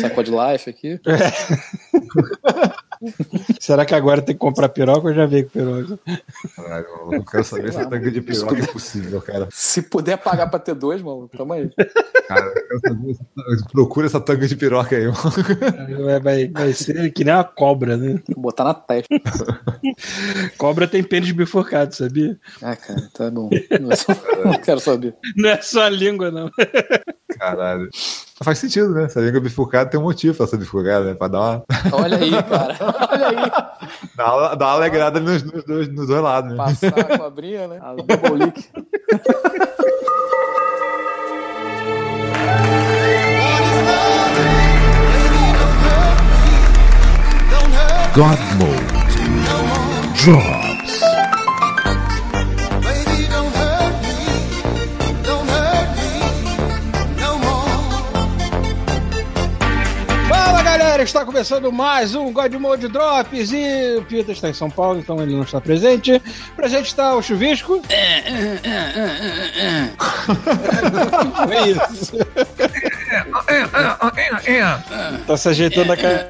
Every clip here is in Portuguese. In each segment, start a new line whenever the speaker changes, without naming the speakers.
Sacou de life aqui.
Será que agora tem que comprar piroca ou já veio com piroca?
Caralho, maluco, eu quero saber se a tanga de piroca é possível, cara.
Se puder pagar pra ter dois, maluco, tamo aí.
Cara, eu quero saber se- procura essa tanga de piroca aí, mano.
Vai, vai, vai ser que nem uma cobra, né?
Vou botar na testa.
Cobra tem pênis bifurcado, sabia?
Ah, cara, tá bom. Não quero saber.
Não é só a língua, não.
Caralho. Faz sentido, né? Se a língua é bifurcada, tem um motivo pra ser bifurcada, né? Pra dar uma,
Olha aí, cara. Olha aí.
uma, dar uma alegrada nos, nos dois, nos dois lados, né?
Passar a cobrinha, né? A double lick.
God Mode Drops.
Está começando mais um God Mode Drops e o Peter está em São Paulo, então ele não está presente. Presente está o Chuvisco. É isso. Tá se ajeitando a cara.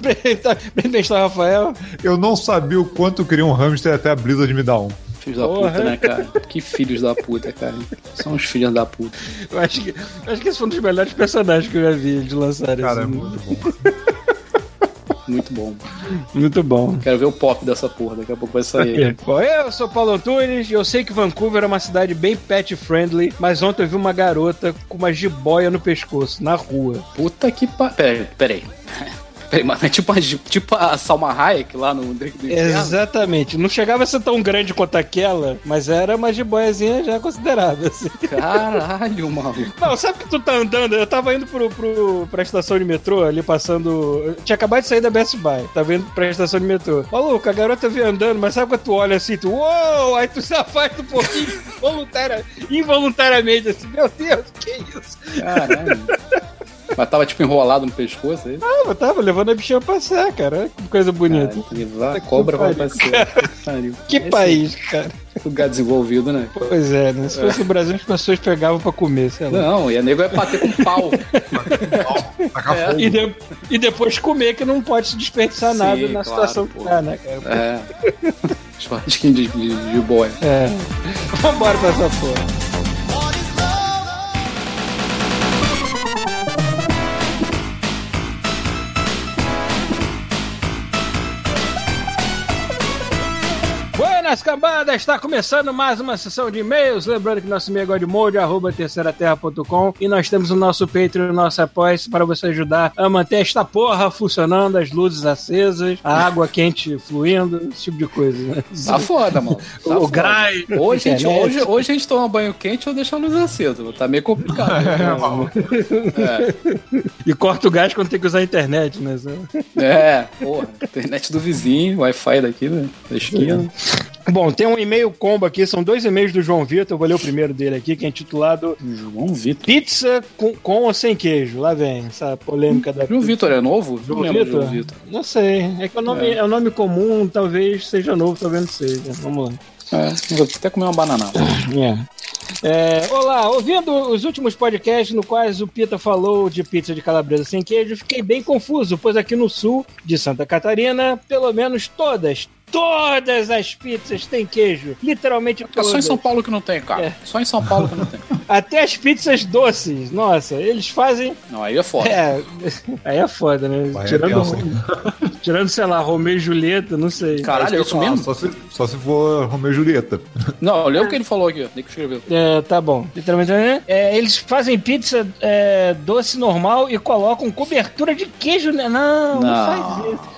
Presente está o Rafael.
Eu não sabia o quanto eu queria um hamster até a Blizzard me dar um.
Filhos da
Porra.
puta, né, cara? Que filhos da puta, cara. São os filhos da puta.
Eu acho que, eu acho que esse foi um dos melhores personagens que eu já vi de lançar.
Cara, é
assim.
muito bom.
Muito bom.
Muito bom.
Quero ver o pop dessa porra. Daqui a pouco vai sair.
Bom, eu sou Paulo Antunes e eu sei que Vancouver é uma cidade bem pet friendly, mas ontem eu vi uma garota com uma jiboia no pescoço, na rua.
Puta que pa... Peraí, peraí. Peraí, mano, é tipo a, tipo a Salma Hayek lá no Drake do Inferno?
Exatamente. Não chegava a ser tão grande quanto aquela, mas era uma jiboiazinha já considerada, assim.
Caralho, maluco.
Não, sabe que tu tá andando? Eu tava indo pro, pro, pra estação de metrô, ali passando. Eu tinha acabado de sair da Best Buy. Tava indo pra estação de metrô. Maluco, a garota veio andando, mas sabe quando tu olha assim, tu, uou! Aí tu se afasta um pouquinho, voluntária, involuntariamente, assim, meu Deus, que isso?
Caralho. Mas tava tipo enrolado no pescoço aí.
Ah, eu tava levando a bichinha a passear, cara. Que coisa bonita.
Cara, levar a cobra vai passear. Pariu.
que
Esse
país, cara.
Lugar desenvolvido, né?
Pois é, né? Se fosse o Brasil, as pessoas pegavam pra comer, sei lá.
Não, e a nego vai bater com pau.
Tacar
É.
fogo.
E, de- e depois comer, que não pode se desperdiçar
Sim,
nada na
claro,
situação
pô.
que tá, né, cara?
É. Churrasquinho de, de, de.
É. Vambora pra essa porra. Buenas cambadas, está começando mais uma sessão de e-mails. Lembrando que nosso e-mail é godmode, arroba terceiraterra.com e nós temos o nosso Patreon, o nosso apoio para você ajudar a manter esta porra funcionando, as luzes acesas, a água quente fluindo, esse tipo de coisa. Né?
Tá foda, mano. Tá
O
foda.
grai,
Hoje, a gente, hoje, hoje a gente toma banho quente ou deixa a luz acesa. Tá meio complicado. É,
E corta o gás quando tem que usar a internet, né?
é, porra. Internet do vizinho, Wi-Fi daqui, né? Da esquina.
Bom, tem um e-mail combo aqui, são dois e-mails do João Vitor, eu vou ler o primeiro dele aqui, que é intitulado
João Vitor.
Pizza com, com ou sem queijo. Lá vem essa polêmica da
João Vitor é novo? Não
João
lembro do
Vitor?
João Vitor.
Não sei. É que o nome, é. um nome comum, talvez seja novo, talvez não seja. Vamos lá.
É, vou até comer uma banana.
É, olá, ouvindo os últimos podcasts no quais o Pita falou de pizza de calabresa sem queijo, fiquei bem confuso, pois aqui no sul de Santa Catarina, pelo menos todas, todas as pizzas têm queijo. Literalmente
É
todas.
só em São Paulo que não tem, cara.
É.
Só em São Paulo que não tem.
Até as pizzas doces. Nossa, eles fazem.
Não, aí é foda.
É, aí é foda, né?
Vai, é
tirando, tirando, sei lá, Romeu e Julieta, não sei.
Caralho, é isso mesmo?
Só se, só se for Romeu e Julieta.
Não, lembra o que ele falou aqui, ó. Nem que escreveu.
É, tá bom. Literalmente, né? É, eles fazem pizza é, doce normal e colocam cobertura de queijo, né? Não, não,
Não.
faz isso.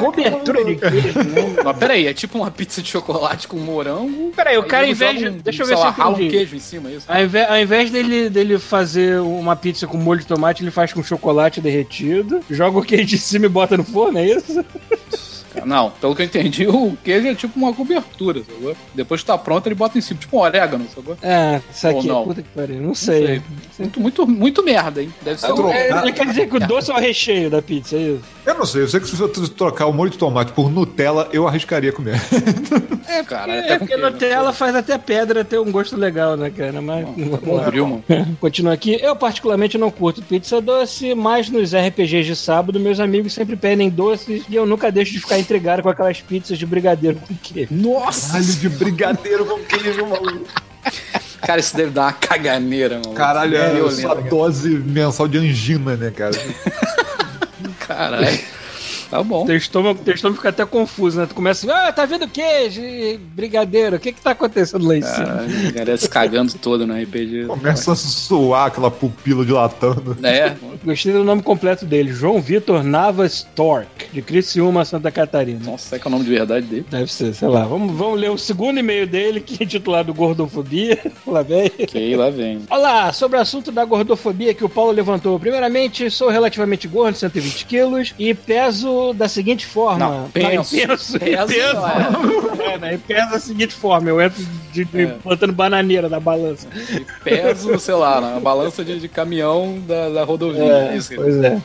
Cobertura de queijo, não.
Mas peraí, é tipo uma pizza de chocolate com morango.
Peraí, o cara, ao invés de.
um-
Deixa eu ver se eu
rala um queijo em cima, é isso?
Ao invés, ao invés dele, dele fazer uma pizza com molho de tomate, ele faz com chocolate derretido, joga o queijo de cima e bota no forno, é isso?
Não, pelo que eu entendi, o queijo é tipo uma cobertura, sacou? Depois que tá pronto, ele bota em cima, tipo um orégano, sacou?
É, isso aqui,
Ou não?
puta que pariu, não sei.
Muito, muito, muito merda, hein? Deve ser
É
um...
É, ele quer dizer que o doce é o recheio da pizza, é isso?
Eu não sei, eu sei que se você trocar o molho de tomate por Nutella, eu arriscaria comer.
É, cara,
É,
até
porque
queijo,
Nutella faz até pedra ter um gosto legal, né, cara? Mas vamos lá.
Abriu, mano.
Continua aqui. Eu, particularmente, não curto pizza doce, mas nos RPGs de sábado, meus amigos sempre pedem doces e eu nunca deixo de ficar intrigado com aquelas pizzas de brigadeiro com queijo.
Nossa!
Caralho de brigadeiro com queijo, maluco.
Cara, isso deve dar uma caganeira, mano.
Caralho, é
Violento,
sua
cara.
dose mensal de angina, né, cara?
Caralho. Tá bom.
Teu estômago, teu estômago fica até confuso, né? Tu começa assim, ah, tá vendo queijo e brigadeiro, o que que tá acontecendo lá em cima?
Caralho, a galera se cagando todo no RPG.
Começa a suar aquela pupila dilatando.
É,
Gostei do nome completo dele, João Vitor Navas Torque, de Criciúma, Santa Catarina.
nossa, será que é o nome de verdade dele?
Deve ser, sei lá. Vamos, vamos ler o segundo e-mail dele, que é intitulado Gordofobia. Lá vem.
Ok, lá vem.
Olá, sobre o assunto da gordofobia que o Paulo levantou. Primeiramente, sou relativamente gordo, 120 quilos, e peso da seguinte forma.
Não, penso.
Não, penso,
Peso,
penso. É, né? E peso da seguinte forma. Eu entro de, de-
É.
botando bananeira na balança.
E peso, sei lá, na balança de, de caminhão da, da rodovia.
É,
Isso,
pois é.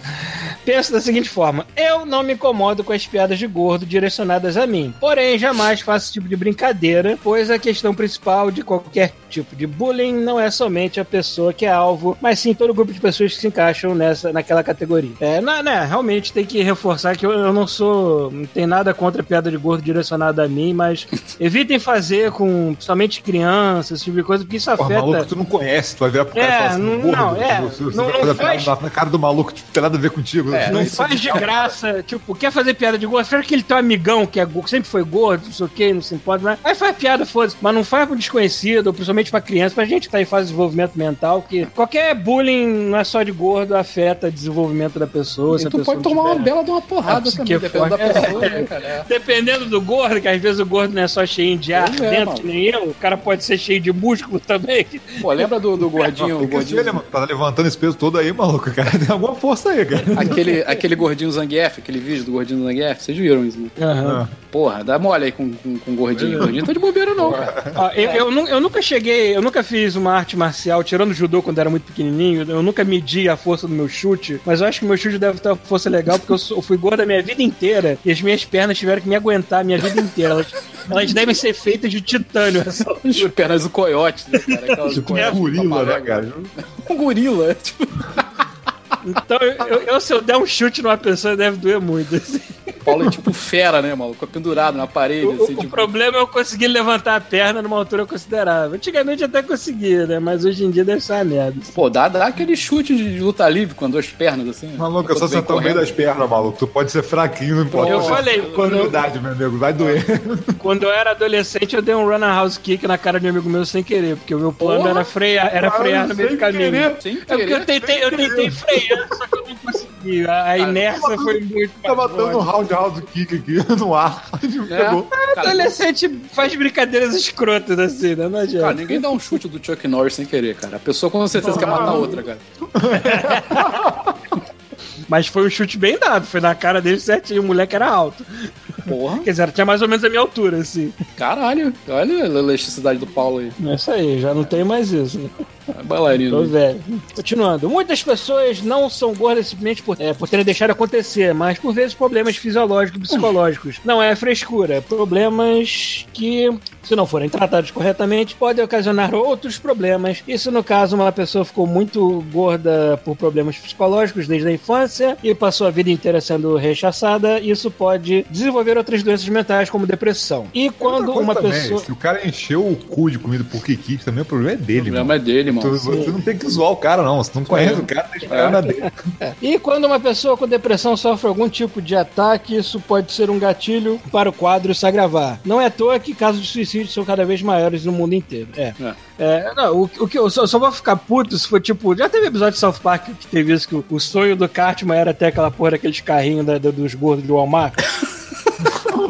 Penso da seguinte forma: eu não me incomodo com as piadas de gordo direcionadas a mim. Porém, jamais faço esse tipo de brincadeira, pois a questão principal de qualquer tipo de bullying não é somente a pessoa que é alvo, mas sim todo o grupo de pessoas que se encaixam nessa, naquela categoria. É, não, né, realmente tem que reforçar que eu, eu não sou. Não tem nada contra a piada de gordo direcionada a mim, mas evitem fazer com somente crianças, esse tipo de coisa, porque isso
Porra,
afeta.
maluco, tu não conhece, tu vai virar pro cara
É,
e falar assim,
não-
gordo,
não, é,
você, você
não-
vai
não
fazer
faz-
na cara do maluco, tipo, tem nada a ver contigo.
É,
Não
Isso
faz de graça, tipo, quer fazer piada de gordo? Será que ele tem um amigão que é gordo, sempre foi gordo, não sei o que, não se importa, mas aí faz piada, foda-se, mas não faz com desconhecido, ou principalmente pra criança, pra gente que tá em fase de desenvolvimento mental, que qualquer bullying não é só de gordo, afeta o desenvolvimento da pessoa.
E tu
pessoa
pode tomar uma
tiver-
bela de uma porrada
Ah,
também, dependendo da pessoa, né, cara? É.
Dependendo do gordo, que às vezes o gordo não é só cheio de ar
Pois é,
dentro, que nem eu, o cara pode ser cheio de músculo também.
Pô, lembra do, do gordinho, o
assim,
gordinho,
mano? Tá levantando esse peso todo aí, maluco, cara. Tem alguma força aí, cara.
aquele, aquele gordinho Zangief, aquele vídeo do gordinho Zangief, vocês viram isso, né?
Aham.
Porra, dá mole aí com, com, com gordinho. Gordinho tá de bobeira não, cara.
Ó, eu, eu, eu nunca cheguei, eu nunca fiz uma arte marcial, tirando o judô quando era muito pequenininho, eu nunca medi a força do meu chute, mas eu acho que meu chute deve ter uma força legal, porque eu, sou- eu fui gordo a minha vida inteira e as minhas pernas tiveram que me aguentar a minha vida inteira. Elas, elas devem ser feitas de titânio.
As pernas do coiote, né, cara? Aquelas
Tipo um gorila, né, cara?
Um gorila, tipo,
Então, eu, eu- eu, se eu der um chute numa pessoa, deve doer muito. assim.
Paulo é tipo fera, né, maluco? Pendurado na parede,
O,
assim,
o
tipo...
problema é eu conseguir levantar a perna numa altura considerável. Antigamente até conseguia, né? Mas hoje em dia deve ser uma merda.
Pô, dá, dá aquele chute de luta livre com as duas pernas, assim.
Maluco, é só sentar no meio das pernas, maluco. Tu pode ser fraquinho, não importa.
Eu falei, quando eu-
Qualidade, meu amigo, vai doer.
Quando eu era adolescente, eu dei um run house kick na cara de um amigo meu sem querer, porque o meu plano
Porra!
era frear, era frear no meio do caminho.
querer.
É porque eu tentei, eu tentei frear, só que eu não consegui. A, a inércia foi muito.
Tá batendo um round round kick aqui no ar. Pegou.
Cara,
Adolescente faz brincadeiras escrotas assim, né? Não adianta.
Cara, ninguém dá um chute do Chuck Norris sem querer, cara. A pessoa com certeza quer matar a outra, cara.
Mas foi um chute bem dado, foi na cara dele certinho. O moleque era alto.
Porra,
Quer dizer, tinha mais ou menos a minha altura, assim.
caralho. Olha a elasticidade do Paulo aí.
É isso aí, já não tem mais isso. Né?
É
Tô
bailarino.
velho. Continuando. Muitas pessoas não são gordas simplesmente por, é, por terem deixado acontecer, mas por vezes problemas fisiológicos e psicológicos. Não é frescura. Problemas que, se não forem tratados corretamente, podem ocasionar outros problemas. E se no caso uma pessoa ficou muito gorda por problemas psicológicos desde a infância e passou a vida inteira sendo rechaçada, isso pode desenvolver outras doenças mentais como depressão. E quando uma
também,
pessoa.
Se o cara encheu o cu de comida por Kiki, também o problema é
O
dele,
problema
mano.
é dele, mano.
Tu- Você não tem que zoar o cara, não. Você não conhece o cara, deixa o cara na dele.
E quando uma pessoa com depressão sofre algum tipo de ataque, isso pode ser um gatilho para o quadro se agravar. Não é à toa que casos de suicídio são cada vez maiores no mundo inteiro. É.
É.
É, não, o, o que eu só, só vou ficar puto se for tipo. Já teve episódio de South Park que teve isso, que o, o sonho do Cartman era ter aquela porra daqueles carrinhos da- da- dos gordos do Walmart.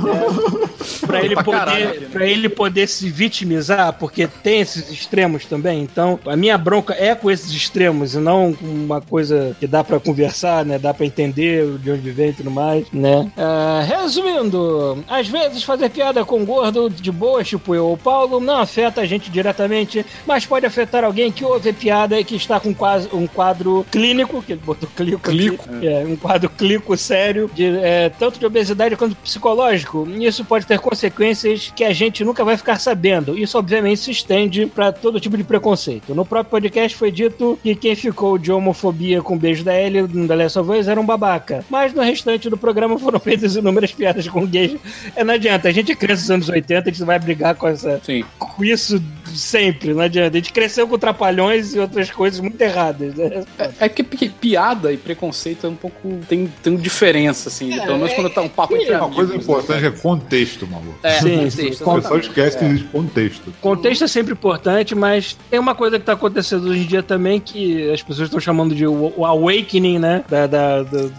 É. pra ele
Pra
poder,
caralho, né?
pra ele poder se vitimizar, porque tem esses extremos também. Então, a minha bronca é com esses extremos e não com uma coisa que dá pra conversar, né? Dá pra entender de onde vem e tudo mais, né? Ah, resumindo, às vezes fazer piada com gordo de boa, tipo eu ou o Paulo, não afeta a gente diretamente, mas pode afetar alguém que ouve a piada e que está com quase um quadro clínico, que ele botou clico, clico. é, um quadro clico sério, de, é, tanto de obesidade quanto psicológico. Isso pode ter consequências que a gente nunca vai ficar sabendo. Isso, obviamente, se estende para todo tipo de preconceito. No próprio podcast foi dito que quem ficou de homofobia com o beijo da Ellie no The Last of Us era um babaca. Mas no restante do programa foram feitas inúmeras piadas com gays. É, não adianta, a gente é criança dos anos 80, a gente vai brigar com, essa,
Sim.
com isso sempre, não adianta. A gente cresceu com trapalhões e outras coisas muito erradas, né?
É que pi- piada e preconceito é um pouco. tem, tem diferença, assim. pelo menos quando tá um papo entre
Uma
amigos.
coisa importante é contexto, maluco.
É,
Sim,
contexto,
sim.
O pessoal esquece que
É.
existe contexto.
Contexto é sempre importante, mas tem uma coisa que tá acontecendo hoje em dia também que as pessoas estão chamando de o, o awakening, né? Da, da- do,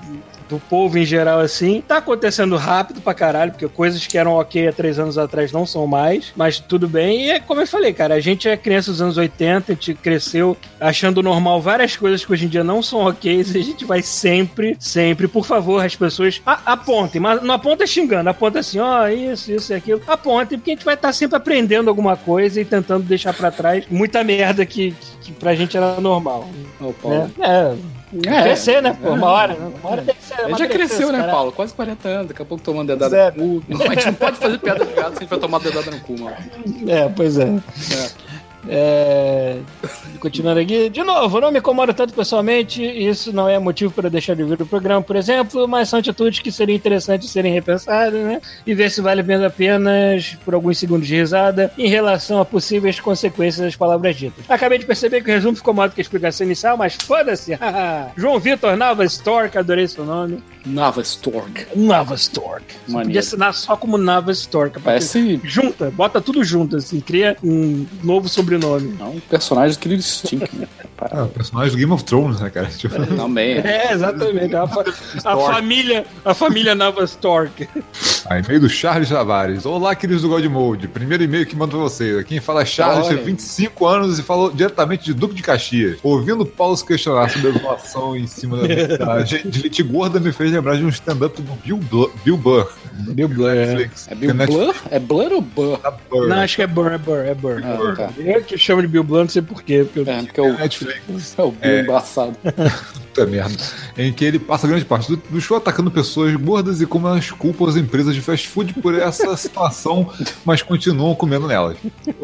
do povo em geral, assim. Tá acontecendo rápido pra caralho, porque coisas que eram ok há três anos atrás não são mais, mas tudo bem. E é como eu falei, cara, a gente é criança dos anos 80, a gente cresceu achando normal várias coisas que hoje em dia não são ok, e a gente vai sempre, sempre, por favor, as pessoas apontem, mas não aponta xingando, aponta assim, ó, isso, isso e aquilo. Apontem, porque a gente vai estar sempre aprendendo alguma coisa e tentando deixar pra trás muita merda que, que pra gente era normal. Né? É,
É.
crescer, né, pô? Uma hora, né? uma hora tem que ser.
A gente já cresceu, né,
caralho.
Paulo? Quase 40 anos, daqui a pouco tomando dedada
Pois é.
no cu. Não, a gente não pode fazer piada de gato se a gente vai tomar dedada no cu, mano.
É, pois é. É, Continuando aqui, de novo, não me incomoda tanto pessoalmente, isso não é motivo para deixar de ver o programa, por exemplo, mas são atitudes que seriam interessantes serem repensadas, né? E ver se vale a pena apenas por alguns segundos de risada em relação a possíveis consequências das palavras ditas. Acabei de perceber que o resumo ficou maior do que a explicação inicial, mas foda-se! João Vitor Nava Stork, adorei seu nome.
Nava Stork.
Nava Stork. Você podia assinar só como Nava Stork.
Parece
Junta, bota tudo junto, assim, cria um novo sobrenome.
é um personagem que ele né?
É, o personagem do Game of Thrones, né, cara? Tipo,
Também.
É, exatamente. A, fa- a família, a família Nova Stork.
Aí, e-mail do Charles Tavares. Olá, queridos do God Mode. Primeiro e-mail que mando pra vocês. Quem fala é Charles, tem 25 anos e falou diretamente de Duque de Caxias. Ouvindo Paulo se questionar sobre a doação em cima da, da gente de gente gorda me fez lembrar de um stand-up do Bill, Blur, Bill Burr.
Bill Blur.
Netflix.
É Bill Blur? É Blur ou Burr?
Tá Burr.
Não, acho que é Burr, é Burr, é Burr.
Ah, tá.
Eu que chamo de Bill Blur, não sei porquê. Porque eu...
É, porque é o,
Netflix.
é o Bill embaçado.
Puta merda. Em que ele passa grande parte do, do show atacando pessoas gordas e como elas culpam as empresas de fast food por essa situação, mas continuam comendo nelas.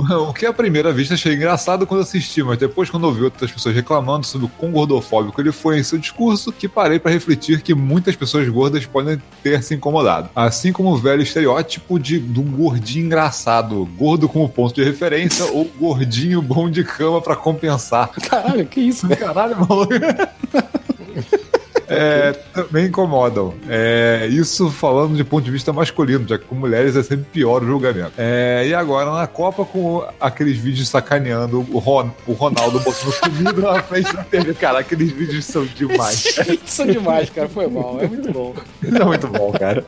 O que à primeira vista achei engraçado quando assisti, mas depois quando ouvi outras pessoas reclamando sobre o quão gordofóbico ele foi em seu discurso, que parei para refletir que muitas pessoas gordas podem ter se incomodado. Assim como o velho estereótipo de, do gordinho engraçado, gordo como ponto de referência ou gordinho bom de cama para compensar.
Caralho, que isso?
Caralho, maluco. É, também incomodam. É, isso falando de ponto de vista masculino, já que com mulheres é sempre pior o julgamento. É, e agora na Copa, com aqueles vídeos sacaneando o, Ron- o Ronaldo botando comida na frente da TV. Cara, aqueles vídeos são demais.
É demais, cara. Foi mal. É muito bom.
É muito bom, cara.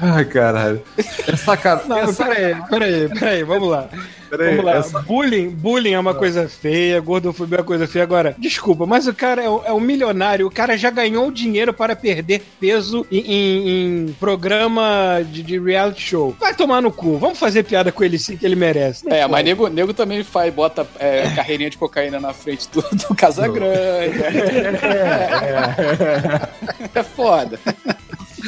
Ai, caralho. É sacanagem.
Não,
é
peraí, peraí, peraí, vamos lá.
Peraí,
Vamos lá.
essa-
Bullying, bullying é uma coisa feia, gordofobia é uma coisa feia. Agora, desculpa, mas o cara é, um- é um milionário, o cara já ganhou dinheiro para perder peso em, em- em programa de, de reality show. Vai tomar no cu, vamos fazer piada com ele sim, que ele merece.
É, mas nego, nego também faz, bota é, carreirinha de cocaína na frente do, do Casagrande. É foda.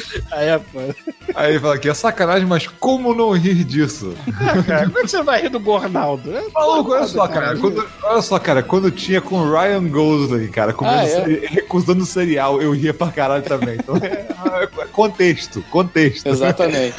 Aí é foda.
Aí ele fala aqui, é sacanagem, mas como não rir disso?
Ah, cara, como é que você vai rir do Gornaldo? É
Maluco, olha só, cara. Quando, olha só, cara, quando tinha com o Ryan Gosling, cara, comendo
Ah, é?
recusando o cereal, eu ria pra caralho também. Então, é, é contexto, contexto.
Exatamente.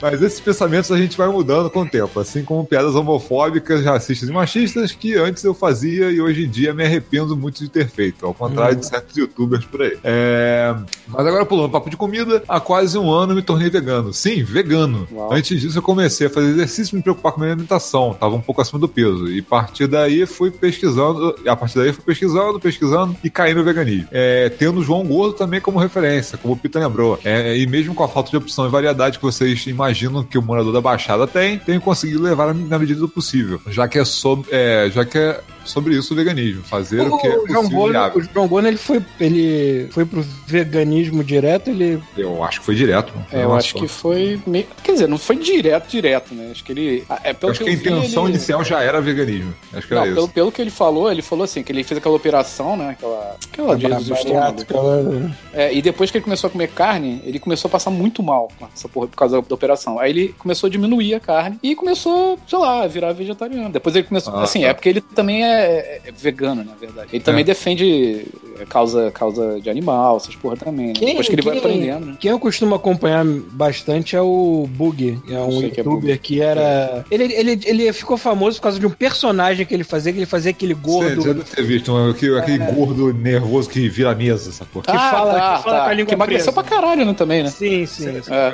Mas esses pensamentos a gente vai mudando com o tempo, assim como piadas homofóbicas, racistas e machistas que antes eu fazia e hoje em dia me arrependo muito de ter feito, ao contrário de certos youtubers por aí. É, Mas agora pulando papo de comida, há quase um ano me tornei vegano. Sim, vegano.
Uau.
Antes disso eu comecei a fazer exercício e me preocupar com a minha alimentação, tava um pouco acima do peso. E a partir daí fui pesquisando, e a partir daí fui pesquisando, pesquisando e caí no veganismo. É, tendo o João Gordo também como referência, como o Pita lembrou. É, e mesmo com a falta de opção e variedade que vocês imaginam que o morador da Baixada tem, tenho conseguido levar na medida do possível, já que é sobre, é, já que é sobre isso o veganismo, fazer o, que é
O João
possível viável.
o João Bonner, ele foi, ele foi pro veganismo direto, ele...
Eu acho que foi direto.
É, eu acho
só.
que foi meio. Quer dizer, não foi direto, direto, né? Acho que ele. É
Eu
pelo
acho que a
eu vi,
intenção
ele-
inicial já era veganismo. Acho que
Não,
era
pelo,
isso.
pelo que ele falou, ele falou assim, que ele fez aquela operação, né? Aquela. Aquela de o estômago.
lá,
É, e depois que ele começou a comer carne, ele começou a passar muito mal com essa porra por causa da operação. Aí ele começou a diminuir a carne e começou, sei lá, a virar vegetariano. Depois ele começou.
Ah,
assim,
tá.
é porque ele também é, é vegano, na verdade. Ele também
É.
defende causa, causa de animal, essas porra também. Né? Depois que ele vai aprendendo, né?
Quem eu costumo acompanhar bastante é o Bug, é um
sei que é
youtuber que era. Ele, ele, ele ficou famoso por causa de um personagem que ele fazia, que ele fazia aquele
Você
gordo.
já deve ter visto um- aquele, aquele gordo nervoso que vira a mesa, essa porra.
Que fala- que fala com a língua
que emagreceu
presa.
pra caralho, né, também, né?
Sim, sim. sim.
É.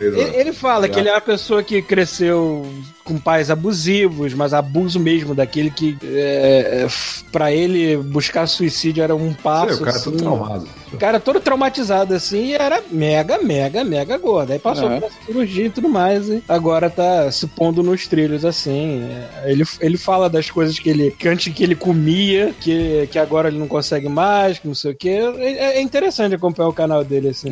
Ele, ele fala que ele é uma pessoa que cresceu com pais abusivos, mas abuso mesmo daquele que é, é, pra ele buscar suicídio era um passo.
Sei, o cara é todo
assim.
traumado.
O cara todo traumatizado assim e era mega, mega, mega gordo. Aí passou
Uhum.
pela cirurgia e tudo mais. E agora tá se pondo nos trilhos assim. É, Ele, ele fala das coisas que ele. que antes que ele comia, que, que agora ele não consegue mais, que não sei o que. É, é interessante acompanhar o canal dele assim.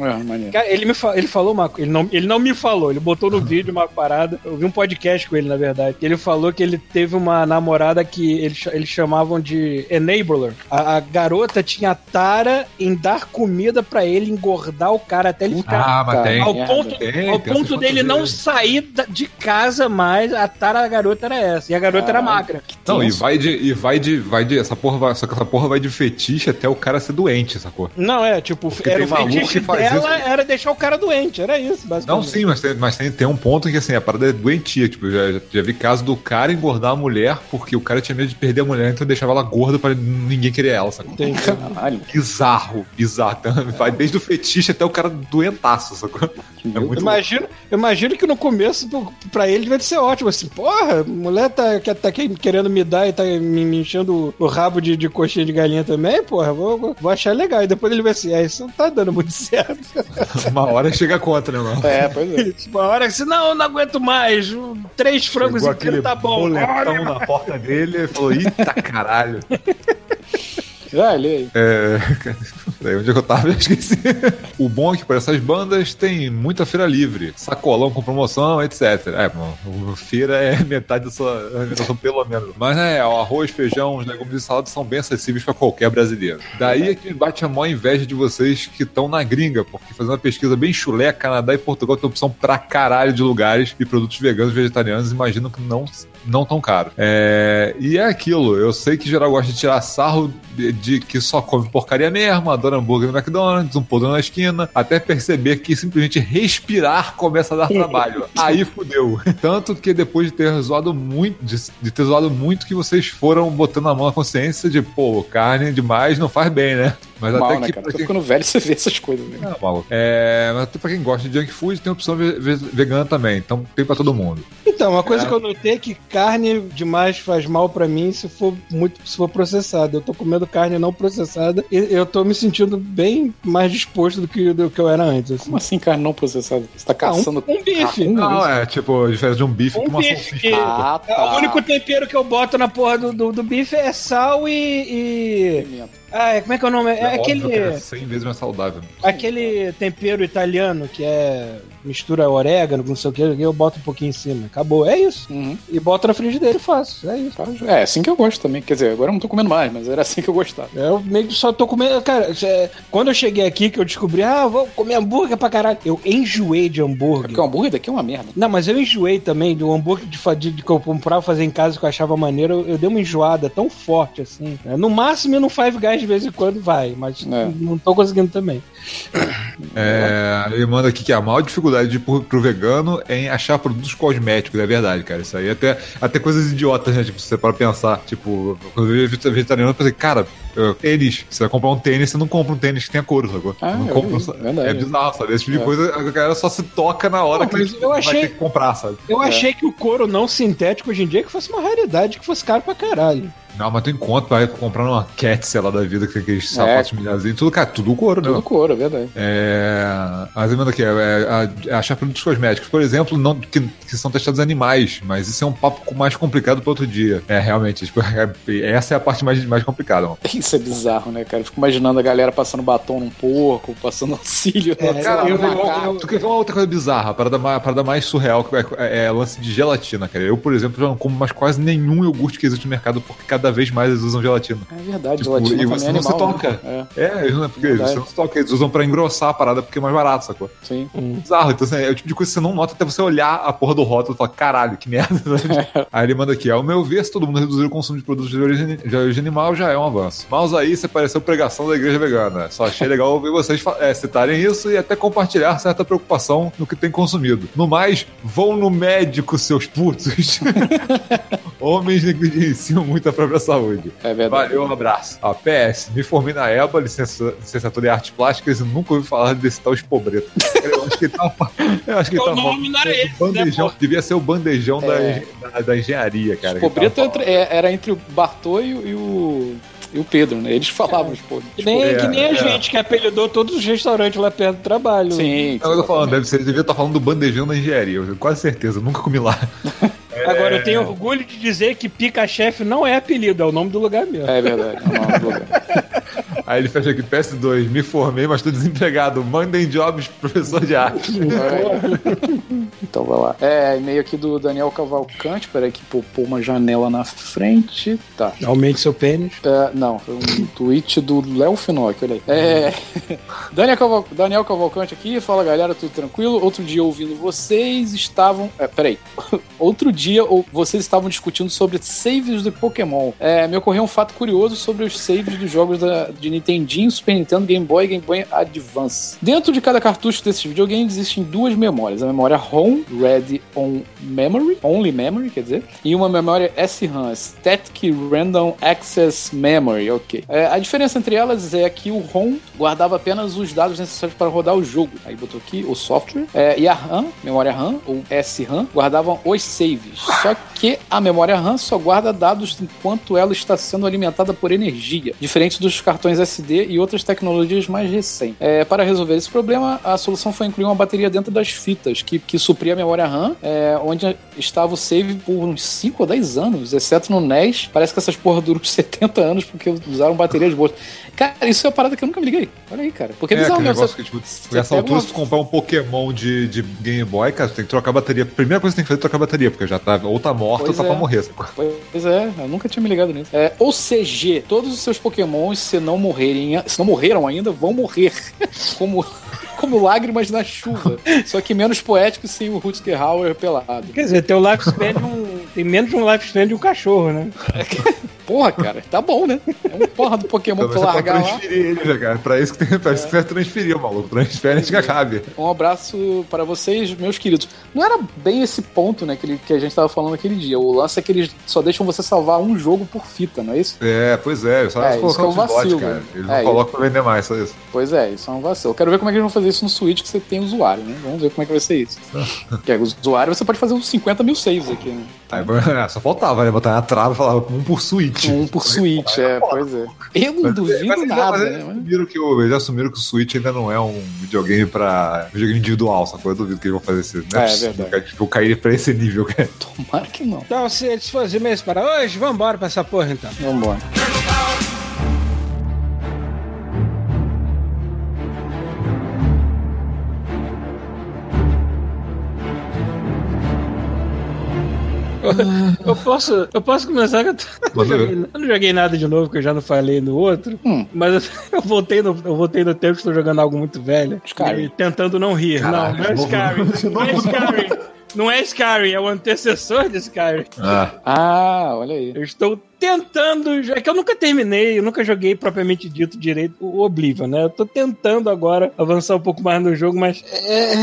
É,
ele, me fa- ele falou uma ele não, ele não me falou, ele botou no vídeo uma parada. Eu vi um podcast com ele, na verdade. Ele falou que ele teve uma namorada que eles, eles chamavam de enabler. A, a garota tinha tara em dar comida pra ele, engordar o cara até ele ficar.
Ah, mas tem.
ao ponto,
Tem,
ao
tem
ponto dele não sair de casa mais, a tara da garota era essa. E a garota era
Caralho.
magra.
Não, e vai de. E vai de. Vai de. Essa porra vai. Só que essa porra vai de fetiche até o cara ser doente, essa porra.
Não, é, tipo,
Porque
era o fetiche
que faz
dela
isso.
era deixar o cara doente, era isso, basicamente.
Não, sim, mas tem, mas tem, tem um ponto que assim, a parada é doentia. Tipo, já, já, já vi caso do cara engordar a mulher porque o cara tinha medo de perder a mulher, então deixava ela gorda pra ninguém querer ela, sacou?
Entendi.
Caralho.
Bizarro, bizarro. Então, vai desde o fetiche até o cara doentaço, sacou? É muito
Imagino, imagino que no começo, pra ele, deve ser ótimo. Assim, porra, a mulher tá, que- tá que- querendo me dar e tá me, me enchendo o, rabo de, de coxinha de galinha também, porra, vou, vou- achar legal. E depois ele vai assim, é, isso não tá dando muito certo.
Uma hora chega contra, né, mano?
É, pois é.
tipo, a hora que você, não, eu não aguento mais, um, três frangos
Chegou
inteiros tá bom.
boletão na porta dele e falou: Eita caralho.
Já, lê aí.
É. Peraí, onde é eu tava? Eu esqueci. O bom é que para essas bandas tem muita feira livre, sacolão com promoção, etc. É, bom, feira é metade da sua alimentação, pelo menos. Mas é, o arroz, feijão, os legumes e salada são bem acessíveis para qualquer brasileiro. Daí é que bate a maior inveja de vocês que estão na gringa, porque fazendo uma pesquisa bem chulé, Canadá e Portugal tem opção pra caralho de lugares e produtos veganos e vegetarianos, imagino que não não tão caro. É, e é aquilo, eu sei que geral gosta de tirar sarro de, de que só come porcaria mesmo, adora hambúrguer no McDonald's, um podre na esquina, até perceber que simplesmente respirar começa a dar trabalho. Aí fudeu. Tanto que depois de ter zoado muito, de, de ter zoado muito, que vocês foram botando a mão na consciência de, pô, carne demais não faz bem, né? Mas
Mal,
até
né,
que
cara?
quem
ficando velho você vê essas coisas, né?
é, maluco. É, mas até pra quem gosta de junk food, tem opção ve- ve- vegana também. Então tem pra todo mundo.
Então, uma coisa que eu notei é que carne demais faz mal pra mim se for muito se for processada. Eu tô comendo carne não processada e eu tô me sentindo bem mais disposto do que, do que eu era antes. Assim.
Como assim carne não processada? Você tá
Ah,
caçando
um, um bife.
Não,
isso?
é tipo a diferença de um bife
Um
com uma
bife
salsicha.
Ah, tá.
O único tempero que eu boto na porra do, do, do bife é sal e. e... Ah, como é que é o nome? É,
É
aquele.
é 100 vezes mais saudável.
Aquele tempero italiano que é mistura orégano, não sei o que, eu boto um pouquinho em cima. Acabou. É isso.
Uhum.
E boto na frigideira e faço. É isso.
Tá, É, assim que eu gosto também. Quer dizer, agora eu não tô comendo mais, mas era assim que eu gostava.
Eu meio que só tô comendo. Cara, é, quando eu cheguei aqui, que eu descobri, ah, vou comer hambúrguer pra caralho. Eu enjoei de
É
hambúrguer.
porque o hambúrguer daqui é uma merda.
Não, mas eu enjoei também do hambúrguer de, de, de que eu comprava fazer em casa que eu achava maneiro. Eu, eu dei uma enjoada tão forte assim. É, No máximo, no Five Guys de vez em quando vai, mas
É.
não tô conseguindo também.
É, ele manda aqui que a maior dificuldade de, pro, pro vegano é em achar produtos cosméticos, é verdade, cara. Isso aí até, até coisas idiotas, né? Tipo, você para pensar, tipo, quando eu vi vegetariano, eu pensei, cara, Tênis. Você vai comprar um tênis, você não compra um tênis que tenha couro, sacou?
Ah,
não compra, é bizarro, sabe? Esse tipo de
É.
coisa, a galera só se toca na hora
Não,
que
mas
tipo,
eu
vai
achei-
ter que comprar, sabe?
Eu achei que o couro não sintético hoje em dia que fosse uma raridade, que fosse caro pra caralho.
Não, mas tu encontra, vai comprar uma cat, sei lá, da vida, que aqueles sapatos milhazinhos, tudo, cara, tudo couro, né?
Tudo couro, é verdade.
É, as emenda aqui, é, é, a- achar produtos cosméticos, por exemplo, não, que, que são testados animais, mas isso é um papo mais complicado para outro dia. É, realmente, tipo, é- essa é a parte mais, mais complicada. mano.
Isso é bizarro, né, cara? Eu fico imaginando a galera passando batom num porco, passando auxílio.
É,
Cara,
eu-
eu,
eu-
tu quer ver uma outra coisa bizarra, a parada mais, a parada mais surreal, que é, é, lance de gelatina, cara. Eu, por exemplo, já não como mais quase nenhum iogurte que existe no mercado, porque cada vez mais eles usam gelatina.
É verdade,
Tipo,
gelatina
e
também
você
é
não se
animal.
toca.
Né? É,
É, porque
Verdade.
você não se toca, eles usam pra engrossar a parada porque é mais barato, sacou?
sim.
bizarro. Então, assim, é o tipo de coisa que você não nota até você olhar a porra do rótulo e falar, caralho, que merda. aí ele manda aqui, ao meu ver, se todo mundo reduzir o consumo de produtos de origem, de origem animal, já é um avanço. Mas aí você pareceu pregação da igreja vegana. Só achei legal ouvir vocês é, citarem isso e até compartilhar certa preocupação no que tem consumido. No mais, vão no médico, seus putos. Homens negligenciam muito a própria saúde.
É verdade.
Valeu, um abraço. A PS, me formei na EBA, licença- licenciatura em artes plásticas, e nunca ouvi falar desse tal espobreta. Eu acho que ele tava, eu acho que ele
O
tava
nome não era esse,
bandejão,
né,
devia ser o bandejão da,
É.
da, da engenharia, cara. tava
entre- é- era entre o Bartô e, o- e o, Pedro, né? Eles falavam expor.
Que nem,
É,
que nem a
é.
gente que apelidou todos os restaurantes lá perto do trabalho.
Sim.
falando. Eu tô falando, deve ser, ele devia estar falando do bandejão da engenharia, eu tenho quase certeza, eu nunca comi lá.
Agora, eu tenho orgulho de dizer que Pica-Chefe não é apelido, é o nome do lugar mesmo.
É verdade. é o nome do lugar.
Aí ele fecha aqui, PS2, me formei, mas tô desempregado. Mandem jobs, professor de arte.
Então vai lá. É, e-mail aqui do Daniel Cavalcante. Peraí, que pô uma janela na frente. Tá.
Aumente seu pênis.
É, não, foi um tweet do Léo Finock, olha aí. É, Daniel, Caval- Daniel Cavalcante aqui, fala galera, tudo tranquilo? Outro dia ouvindo vocês estavam. É, peraí. Outro dia ou- vocês estavam discutindo sobre saves do Pokémon. É, me ocorreu um fato curioso sobre os saves dos jogos da, de Nintendinho, Super Nintendo, Game Boy e Game Boy Advance. Dentro de cada cartucho desses videogames existem duas memórias: a memória ROM, Ready on Memory, Only Memory, quer dizer, e uma memória SRAM, Static Random Access Memory, ok. É, a diferença entre elas é que o ROM guardava apenas os dados necessários para rodar o jogo. Aí botou aqui o software. É, e a RAM, memória RAM, ou SRAM, guardavam os saves. Só que a memória RAM só guarda dados enquanto ela está sendo alimentada por energia, diferente dos cartões SD e outras tecnologias mais recentes. É, para resolver esse problema, a solução foi incluir uma bateria dentro das fitas, que, que supria a memória RAM, é, onde estava o save por uns 5 ou 10 anos, exceto no NES. Parece que essas porra duram uns 70 anos porque usaram baterias boas. Cara, isso é uma parada que eu nunca me liguei. Olha aí, cara. Porque é,
É,
bizarro mesmo.
negócio
Você-
que, tipo,
você
nessa altura,
uma-
se tu comprar um Pokémon de, de Game Boy, cara, tu tem que trocar a bateria. Primeira coisa que tem que fazer é trocar a bateria, porque já tá, ou tá morta
Pois
ou tá
é.
pra morrer.
Pois é, eu nunca tinha me ligado nisso. É, ou CG, todos os seus pokémons, se não morrerem, se não morreram ainda, vão morrer. como, como lágrimas na chuva. Só que menos poético sem o Rutger Hauer pelado.
Quer dizer, tem o lifespan de um. Tem menos de um lifespan de um cachorro, né?
Porra, cara, tá bom, né? É um porra do Pokémon
Então pode
largar lá.
transferir ele já, cara. Pra isso que tem, pra isso que vai transferir, maluco. Transfere antes que acabe.
Um abraço para vocês, meus queridos. Não era bem esse ponto, né, que, ele- que a gente tava falando aquele dia. O lance é que eles só deixam você salvar um jogo por fita, não é isso?
É, pois é. Só
É,
é,
isso é um vacilo,
cara.
né?
Eles
É,
não colocam pra vender mais, só isso.
Pois é, isso é um vacilo. Eu quero ver como é que eles vão fazer isso no Switch, que você tem usuário, né? Vamos ver como é que vai ser isso. Porque o usuário você pode fazer uns 50 mil saves aqui, né?
Aí, é, só faltava, né? Botar na trava e falar um por Switch.
Um por Switch, é, pois é. Eu não
Mas-
duvido
mas eles já-
nada,
mas
né?
eles
Mas-
assumiram que o, eles assumiram que o Switch ainda não é um videogame pra. videogame individual, sacou? Eu duvido que eles vão fazer isso. Não
É,
é, possível,
verdade.
Tipo, cair pra esse nível, cara.
Tomara que não.
Então, se, se fosse mesmo para hoje, vambora pra essa porra então.
Vambora.
Eu posso, eu posso começar que eu, tô- eu,
Manda ver.
joguei- eu não joguei nada de novo, que eu já não falei no outro.
Hum.
Mas eu, eu voltei no, eu voltei no tempo que estou jogando algo muito velho.
Skyrim.
Tentando não rir.
Caralho,
não, não é
de novo,
Skyrim. Não é Skyrim. Não é Skyrim, é o antecessor de Skyrim.
Ah,
Ah, olha aí.
Eu estou tentando, já que eu nunca terminei, eu nunca joguei propriamente dito direito o Oblivion, né? Eu tô tentando agora avançar um pouco mais no jogo, mas é,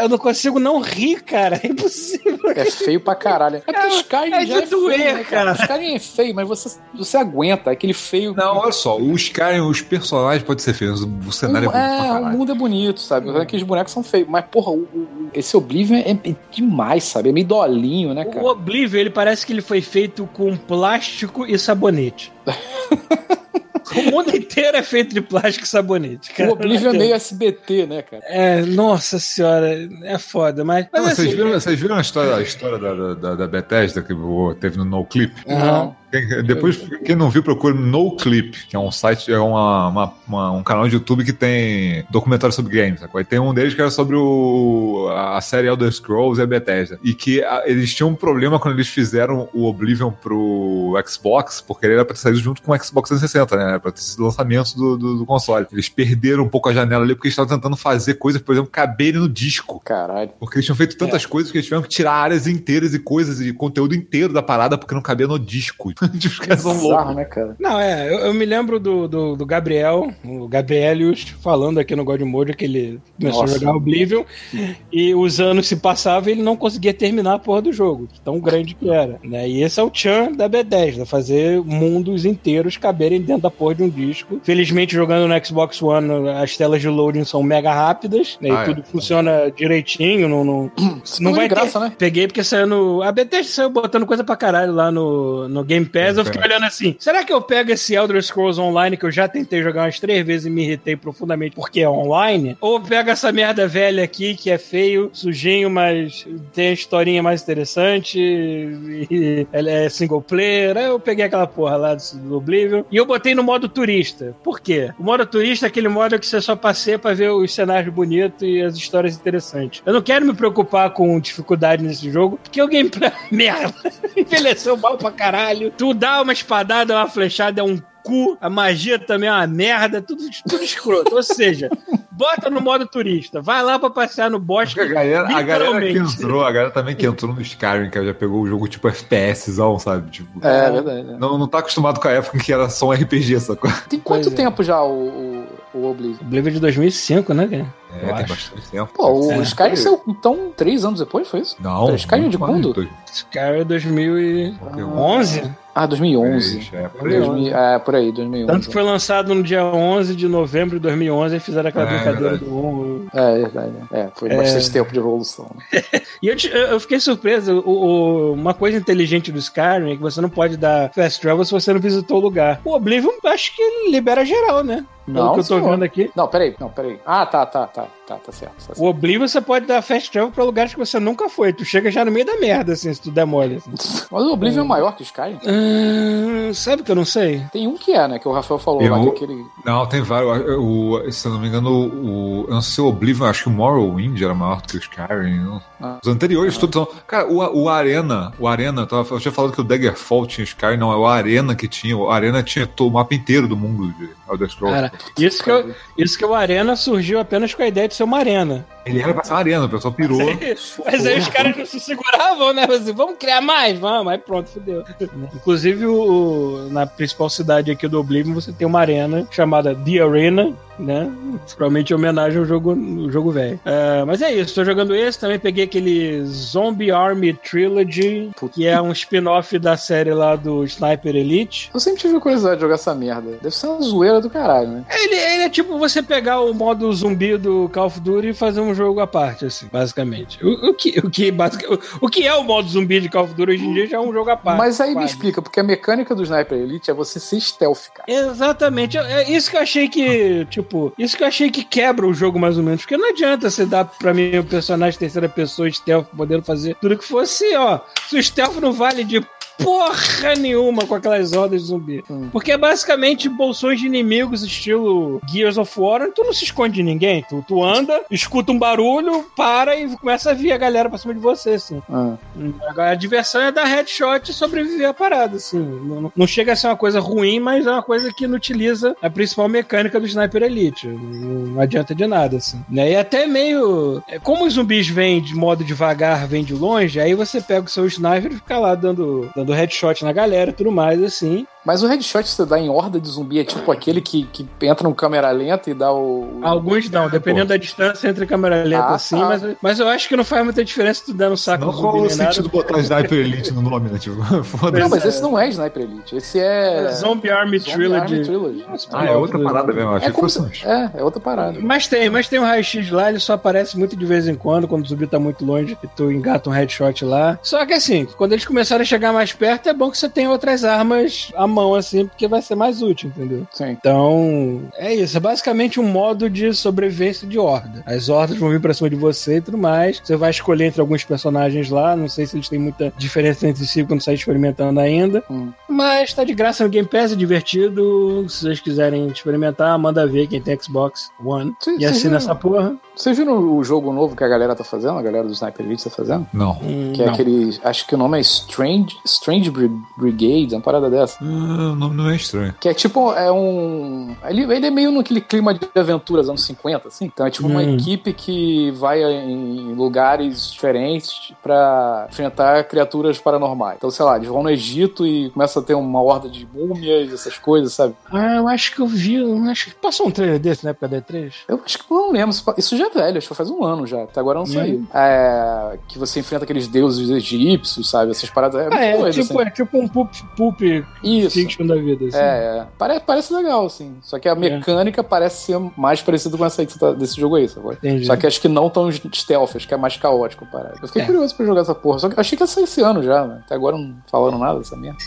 Eu não consigo não rir, cara. É impossível.
É feio pra caralho. É porque
É,
Skyrim
é
já
de doer,
feio, né,
cara.
Skyrim é feio, mas você, você aguenta. Aquele feio.
Não, olha só, os caras, os personagens podem ser feios, o cenário é
O-
bonito pra
é, o
caralho.
mundo é bonito, sabe? Aqueles bonecos são feios. Mas, porra, o- o- esse Oblivion é, é demais, sabe? É meio dolinho, né,
O
cara?
Oblivion, ele parece que ele foi feito com plástico e sabonete. o mundo inteiro é feito de plástico e sabonete, cara.
O Oblivion é meio SBT, né, cara?
É, nossa senhora, é foda, mas. mas
Não,
assim,
vocês, viram, vocês viram a história, a história da, da, da Bethesda que teve no No Clip?
Não.
Quem- Depois, quem não viu, procure No Clip, que é um site, é uma, uma- uma- um canal de YouTube que tem documentário sobre games. sacou? E tem um deles que era sobre o, a série Elder Scrolls e a Bethesda. E que a- eles tinham um problema quando eles fizeram o Oblivion pro Xbox, porque ele era pra ter saído junto com o Xbox 360, né? Era pra ter sido lançamento do, do, do console. Eles perderam um pouco a janela ali porque eles estavam tentando fazer coisas, por exemplo, caberem no disco.
Caralho.
Porque eles tinham feito tantas coisas que eles tiveram que tirar áreas inteiras e coisas e conteúdo inteiro da parada porque não cabia no disco. Tipo, os caras são loucos.
Bizarro, né, cara?
Não, é, eu, eu me lembro do, do, do Gabriel, o Gabrielius, falando aqui no God Mode que ele começou
Nossa.
a jogar Oblivion e os anos se passavam e ele não conseguia terminar a porra do jogo, de tão grande que era. Né? E esse é o Chan da B10, fazer mundos inteiros caberem dentro da porra de um disco. Felizmente, jogando no Xbox One, as telas de loading são mega rápidas, né?
Ah,
e
é.
tudo funciona direitinho, não, não, não
de
vai ter
graça, né?
Peguei porque saiu no. A Bethesda saiu botando coisa pra caralho lá no, no Game
Game
eu fiquei
Pass.
olhando assim: será que eu pego esse Elder Scrolls Online que eu já tentei jogar umas três vezes e me irritei profundamente porque é online? Ou pego essa merda velha aqui que é feio, sujinho, mas tem a historinha mais interessante e ela é single player? Aí eu peguei aquela porra lá do, Oblivion e eu botei no modo turista. Por quê? O modo turista é aquele modo que você só passeia pra ver os cenários bonitos e as histórias interessantes. Eu não quero me preocupar com dificuldade nesse jogo, porque o gameplay é merda. Envelheceu mal pra caralho. Tu dá uma espadada, uma flechada, é um cu. A magia também é uma merda. Tudo, tudo escroto. Ou seja, bota no modo turista. Vai lá pra passear no bosque.
A galera, a galera que entrou, a galera também que entrou no Skyrim, que já pegou o jogo tipo FPSzão, sabe? Tipo,
É, verdade. né?
não, não tá acostumado com a época que era só um RPG, sacou?
Tem quanto
Pois é.
tempo já o, o, o Oblivion?
Oblivion de 2005, né, cara?
É,
Eu
tem
acho.
bastante tempo.
Pô, o
ser.
Skyrim saiu, então, três anos depois, foi isso?
Não.
Skyrim de quando?
dois-
Skyrim é 2011.
Ah, 2011.
É, por aí.
2000, é, por aí, 2011.
Tanto que foi lançado no dia 11 de novembro de 2011 e fizeram aquela
É,
brincadeira
verdade.
do 1.
É, verdade. É, foi
É.
bastante tempo de evolução. né?
E eu, te- eu- fiquei surpreso. O, o- uma coisa inteligente do Skyrim é que você não pode dar fast travel se você não visitou o lugar. O Oblivion, acho que libera geral, né? Pelo
Não,
que eu tô
senhor.
vendo aqui.
Não, peraí, não, peraí. Ah, tá, tá, tá, tá, tá certo. Tá certo.
O Oblivion você pode dar fast travel pra lugares que você nunca foi. Tu chega já no meio da merda, assim, se tu der mole. Assim.
Mas o Oblivion é maior que o Skyrim?
Hum, sabe que eu não sei?
Tem um que é, né? Que o Rafael falou
Eu-
lá, que é aquele.
Não, tem vários. O, o- se eu não me engano, o, eu não sei se o Oblivion, acho que o Morrowind era maior do que o Skyrim. não-
Ah.
Os anteriores todos são. Cara, o, o Arena, o Arena, eu, tava, eu tinha falado que o Daggerfall tinha Skyrim, não, é o Arena que tinha. O Arena tinha o mapa inteiro do mundo de Elder Scrolls.
Cara, isso que, eu, isso que o Arena surgiu apenas com a ideia de ser uma arena.
Ele era pra ser uma arena, o pessoal pirou.
Mas aí os caras não se seguravam, né? Mas, assim, vamos criar mais, vamos. Aí pronto, fudeu. Inclusive, o, na principal cidade aqui do Oblivion, você tem uma arena chamada The Arena, né? Provavelmente em homenagem ao jogo, ao jogo velho. É, mas é isso, tô jogando esse. Também peguei aquele Zombie Army Trilogy, que é um spin-off da série lá do Sniper Elite.
Eu sempre tive curiosidade de jogar essa merda. Deve ser uma zoeira do caralho, né?
Ele, ele é tipo você pegar o modo zumbi do Call of Duty e fazer um jogo à parte, assim, basicamente. O, o que, o, que, basic- o, o que é o modo zumbi de Call of Duty hoje em dia já é um jogo à parte.
Mas aí me
quase.
explica, porque a mecânica do Sniper Elite é você ser stealth, cara.
Exatamente. É isso que eu achei que, tipo, isso que eu achei que quebra o jogo mais ou menos. Porque não adianta você dar pra mim um personagem terceira pessoa stealth podendo fazer tudo que fosse, ó. Se o stealth não vale de porra nenhuma com aquelas hordas de zumbi.
Hum.
Porque é basicamente bolsões de inimigos, estilo Gears of War, tu não se esconde de ninguém. Tu, tu anda, escuta um barulho, para e começa a vir a galera pra cima de você, assim.
Ah.
Agora, a diversão é dar headshot e sobreviver à parada, assim. Não, não chega a ser uma coisa ruim, mas é uma coisa que não utiliza a principal mecânica do Sniper Elite. Não, não adianta de nada, assim. E até meio... é, Como os zumbis vêm de modo devagar, vêm de longe, aí você pega o seu sniper e fica lá dando, dando headshot na galera e tudo mais, assim.
Mas o headshot que você dá em horda de zumbi é tipo aquele que, que entra no câmera lenta e dá o.
Alguns não, dependendo da distância entre câmera lenta
Ah,
assim,
tá.
mas, mas eu acho que não faz muita diferença tu dar no saco
Não,
do
qual o sentido botar Sniper Elite no nome, né? Tipo,
Não,
foda-se.
mas esse não é Sniper Elite. Esse é.
Zombie Army
Zombie
Trilogy.
Army Trilogy.
Ah, é outra parada mesmo. Achei
É,
que
como
fosse
se- é, é outra parada.
Mas tem, mas tem um raio-x lá, ele só aparece muito de vez em quando, quando o zumbi tá muito longe e tu engata um headshot lá. Só que assim, quando eles começarem a chegar mais perto, é bom que você tenha outras armas à mão, assim, porque vai ser mais útil, entendeu?
Sim.
Então, é isso. É basicamente um modo de sobrevivência de horda. As hordas vão vir pra cima de você e tudo mais. Você vai escolher entre alguns personagens lá. Não sei se eles têm muita diferença entre si quando sai experimentando ainda.
Hum.
Mas tá de graça no Game Pass, é divertido. Se vocês quiserem experimentar, manda ver quem tem Xbox One.
Sim,
e assina essa porra.
Vocês viram o jogo novo que a galera tá fazendo? A galera do Sniper Elite tá fazendo?
Não.
Hum,
Que é
não.
aquele. Acho que o nome é Strange, Strange Bri- Brigade, uma parada dessa.
Ah, o nome não é estranho.
Que é tipo, é um. Ele, ele é meio naquele clima de aventuras anos 50, assim. Então é tipo uma
Hum.
equipe que vai em lugares diferentes pra enfrentar criaturas paranormais. Então, sei lá, eles vão no Egito e começa a ter uma horda de múmias, essas coisas, sabe?
Ah, eu acho que eu vi. eu Acho que passou um trailer desse na época da E3.
Eu acho que eu não lembro. isso- já é velho, acho que faz um ano já. Até agora não
Hum.
saiu. É, que você enfrenta aqueles deuses egípcios, sabe? Essas paradas. É,
Ah, é,
doido,
tipo,
assim.
é tipo um poop, poop
Isso.
Fiction da vida. Assim.
É, é. Pare- parece legal, assim. Só que a mecânica parece ser mais parecida com essa aí que você tá, desse jogo aí, sabe?
Entendi.
Só que acho que não tão stealth, acho que é mais caótico, parece. Eu fiquei
É.
curioso pra jogar essa porra. Só que achei que ia sair esse ano já, né? Até agora não falaram nada dessa merda.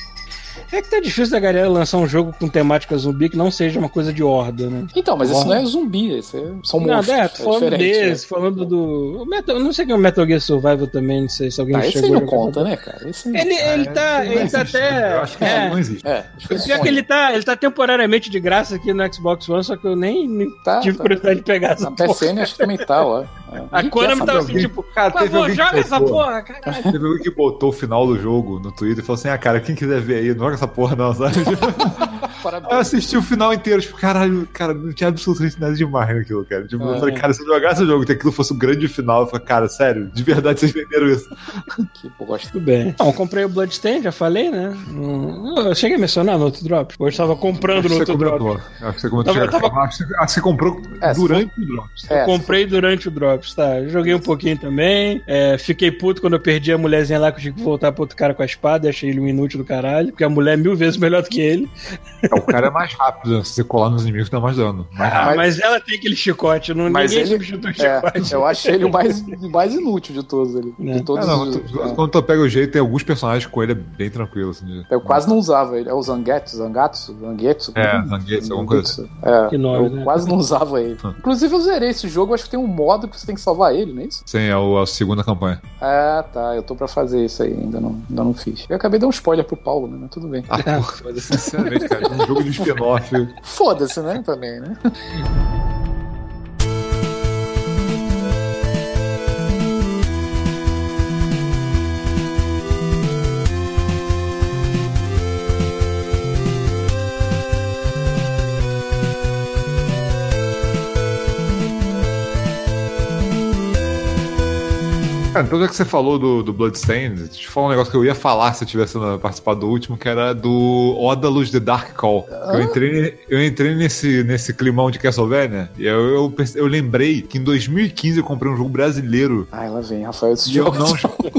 É que tá difícil da galera lançar um jogo com temática zumbi que não seja uma coisa de horda, né?
Então, mas esse
Horror.
não é zumbi, esse é, são
Não,
monstros.
é, tô falando
diferente,
desse, falando do. Metal, eu não sei quem é o Metal Gear Survival também, não sei se alguém
é. Ah, esse aí
chegou
não conta, né, cara? Esse
Ele, ele tá, ele tá
existe.
até.
Eu acho que
é,
isso não existe.
É, acho que é
Pior que
Sony.
ele tá, ele tá temporariamente de graça aqui no Xbox One, só que eu nem nem
Tá,
tive
tá.
curiosidade de pegar essa
Na
porra.
PSN acho que também tá. É.
A Konami tava assim, tipo,
Cara,
por
teve
favor,
alguém que
joga essa
botou.
porra, caralho.
Teve alguém que botou o final do jogo no Twitter e falou assim: ah, cara, quem quiser ver aí, não essa porra, não, sabe?
Parabéns.
Eu assisti o final inteiro, tipo, caralho, cara, não tinha absolutamente nada demais naquilo, cara. Tipo,
Ah,
eu falei,
é.
cara, se eu jogasse o jogo e aquilo fosse o grande final, eu falei, cara, sério, de verdade vocês venderam isso.
Que bosta.
Tudo bem. Bom, comprei o Bloodstain, já falei, né? Eu cheguei a mencionar no outro drop. Hoje estava comprando
Acho
no outro drop.
Acho que você comentou.
Tava-
Acho
tava-
que você- acho que você comprou
É,
durante o drop.
É,
Comprei durante o Drops, tá? Joguei um pouquinho também. É, fiquei puto quando eu perdi a mulherzinha lá que eu tinha que voltar pro outro cara com a espada e achei ele um inútil do caralho. Porque a mulher é mil vezes melhor do que ele.
É, o cara é mais rápido, né? se você colar nos inimigos dá mais dano. Rápido.
Ah, mas, ela tem aquele chicote, não,
Mas
ninguém
ele-
substitui o
É,
chicote.
eu achei ele o mais, mais inútil de todos ali.
É.
De todos
É, não,
os- é.
quando tu pega o jeito, tem alguns personagens com ele é bem tranquilo. Assim, de-
Eu quase não usava ele. É o Zangetsu, Zangatsu, Zangetsu.
É, Zangetsu, alguma coisa assim.
É,
Que nome,
eu
né?
quase não usava ele.
Hum.
Inclusive eu zerei esse jogo, acho que tem um modo que você tem que salvar ele, não é isso?
Sim, é o- a segunda campanha.
Ah, tá, eu tô pra fazer isso aí, ainda não, ainda não fiz. Eu acabei de dar um spoiler pro Paulo, né, mas tudo bem.
Ah, porra, sinceramente, cara, um jogo de spin-off.
Foda-se, né, também, né?
Cara, então já que você falou do, do Bloodstained, deixa eu falar um negócio que eu ia falar se eu tivesse participado do último, que era do Odalus The Dark Call. Eu entrei, eu entrei nesse, nesse climão de Castlevania e eu, eu, eu lembrei que em 2015 eu comprei um jogo brasileiro
Ai, lá vem, Rafael, esse
eu
jogo.
não...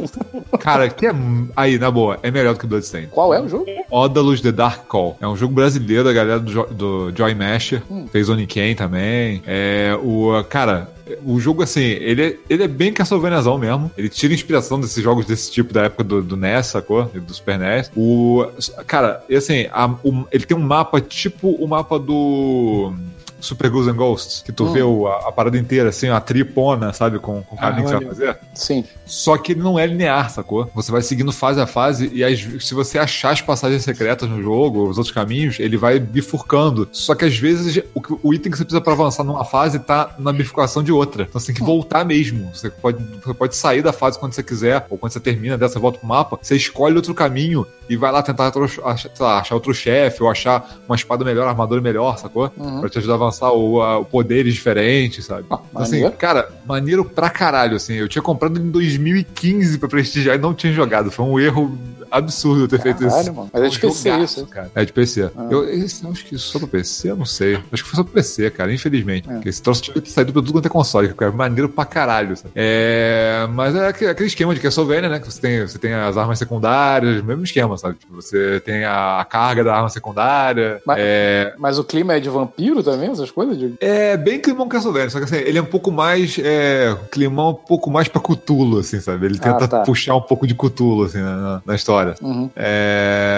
Cara, que é... Aí, na boa, é melhor do que Bloodstained.
Qual é o jogo?
Odalus The Dark Call. É um jogo brasileiro, a galera do, Jo- do Joy Masher. Fez Oniken também. É, o, cara, o jogo, assim, ele é, ele é bem Castlevaniazão mesmo. Ele tira inspiração desses jogos desse tipo da época do, do NES, sacou? Do Super NES. O, cara, e assim, a- o- ele tem um mapa tipo o mapa do... Super Ghouls and Ghosts, que tu
Hum.
vê o- a, a parada inteira, assim, a tripona, sabe, com, com o caminho que você vai fazer.
Sim.
Só que ele não é linear, sacou? Você vai seguindo fase a fase e às- se você achar as passagens secretas no jogo, os outros caminhos, ele vai bifurcando. Só que às vezes o, o item que você precisa pra avançar numa fase tá na bifurcação de outra. Então você tem que voltar mesmo. Você pode, você pode sair da fase quando você quiser, ou quando você termina dessa, volta pro mapa, você escolhe outro caminho e vai lá tentar atro- achar, lá, achar outro chefe, ou achar uma espada melhor, armadura melhor, sacou?
Uhum.
Pra te ajudar a avançar, ou a- poderes diferentes, sabe?
Ah,
Então, assim,
maneiro.
cara, maneiro pra caralho, assim. Eu tinha comprado em 2015 pra prestigiar e não tinha jogado. Foi um erro absurdo ter feito
Caralho,
isso.
mano. Mas é de
um
PC
jogaço,
isso,
cara. É de PC. Eu, esse, acho que só pro PC, eu não sei. Acho que foi só pro PC, cara, infelizmente.
É.
Porque esse troço tinha saído pra tudo quanto é console, que é maneiro pra caralho, sabe? É, mas é aquele esquema de Castlevania, né? Que você tem, você tem as armas secundárias, mesmo esquema, sabe? Tipo, você tem a, carga da arma secundária.
Mas-
É,
Mas o clima é de vampiro também, essas coisas? De...
é bem climão Castlevania, só que assim, ele é um pouco mais. É, climão um pouco mais pra Cthulhu, assim, sabe? Ele tenta
tá.
puxar um pouco de Cthulhu, assim, na, na- na história.
Uhum.
É,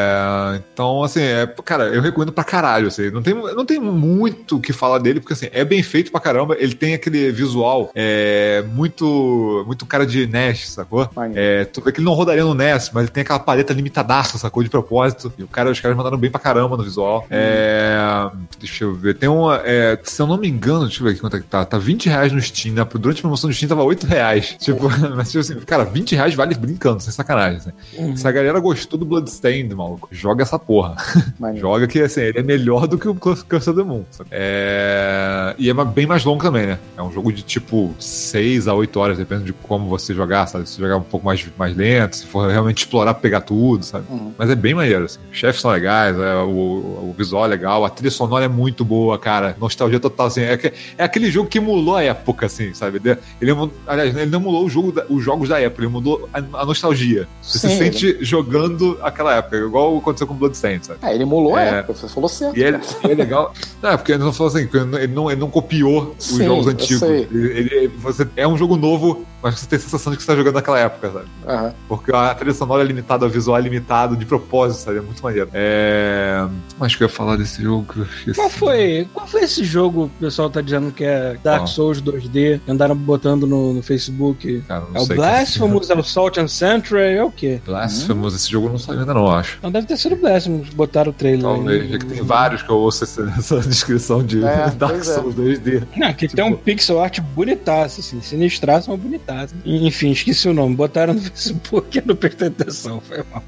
então, assim, é, cara, eu recomendo pra caralho. Assim, não, tem, não tem muito o que falar dele, porque assim, é bem feito pra caramba. Ele tem aquele visual é, muito, muito cara de NES, sacou? É, tu vê que ele não rodaria no NES, mas ele tem aquela paleta limitadaça, sacou? De propósito. E o cara, os caras mandaram bem pra caramba no visual. É, deixa eu ver. Tem uma. é, se eu não me engano, deixa eu ver aqui quanto é que tá. Tá 20 reais no Steam, né? Durante a promoção do Steam tava 8 reais. Tipo, mas tipo assim, cara, 20 reais vale brincando, sem sacanagem. assim. Se a galera gostou do Bloodstained, maluco, joga essa porra. Joga que assim, ele é melhor do que o Curse of the Moon. É... E é bem mais longo também, né? É um jogo de tipo 6 a 8 horas, depende de como você jogar, sabe? Se jogar um pouco mais, mais lento, se for realmente explorar, pegar tudo, sabe?
Uhum.
Mas é bem maneiro, assim. Os chefes são legais, é, o, o visual é legal, a trilha sonora é muito boa, cara. Nostalgia total, assim. É, que- é aquele jogo que emulou a época, assim, sabe? Ele, aliás, ele não emulou o jogo da- os jogos da época, ele mudou a, a nostalgia. Você
Sim,
se sente jogando aquela época, igual aconteceu com Bloodstained, sabe?
É, ele emulou a
É.
época, você falou certo.
E ele, e é legal. Não, é porque ele não falou assim, ele não, ele não copiou os
Sim,
jogos
eu
antigos. Ele, ele- você, é um jogo novo, mas você tem a sensação de que você tá jogando naquela época, sabe?
Aham.
Porque a trilha sonora é limitada, o visual é limitado, de propósito, sabe? É muito maneiro. É. Mas que eu ia falar desse jogo que eu esqueci.
Qual foi, qual foi esse jogo que o pessoal tá dizendo que é Dark? Souls 2D? Andaram botando no, no Facebook.
Cara, não
É o
sei.
Blasphemous, é o Salt and Century, é o quê?
Blasphemous, esse jogo não saiu ainda, não, acho.
Não deve ter sido Blasphemous, botaram o trailer.
Talvez,
aí.
já que tem vários que eu ouço essa, essa descrição de
É,
Dark
é.
Souls 2D.
Não, que tem um pixel art bonitaço, assim, sinistraço, mas bonitaço. Enfim, esqueci o nome. Botaram no Facebook e eu não prestei atenção, foi mal.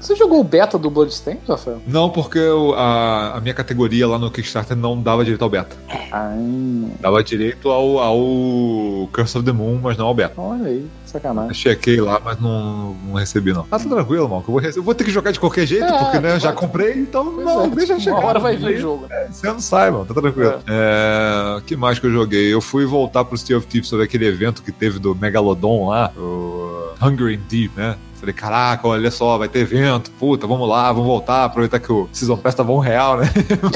Você jogou o beta do Bloodstained, Rafael?
Não, porque eu- a, a minha categoria lá no Kickstarter não dava direito ao beta.
Ah,
Dava direito ao, ao Curse of the Moon, mas não ao beta.
olha aí, sacanagem.
chequei lá, mas não, não recebi, não. Ah, tá tranquilo, mal. Eu eu vou ter que jogar de qualquer jeito,
É,
porque né, eu já comprei, então
Pois
não,
é,
deixa chegar.
Uma hora vai vir o jogo. né?
Você não sai, mano, tá tranquilo. É, que mais que eu joguei? Eu fui voltar pro Sea of Thieves sobre aquele evento que teve do Megalodon lá, o Hungry and Deep, né? Falei, caraca, olha só, vai ter evento, puta, vamos lá, vamos voltar, aproveitar que o Season Pass tava um real, né?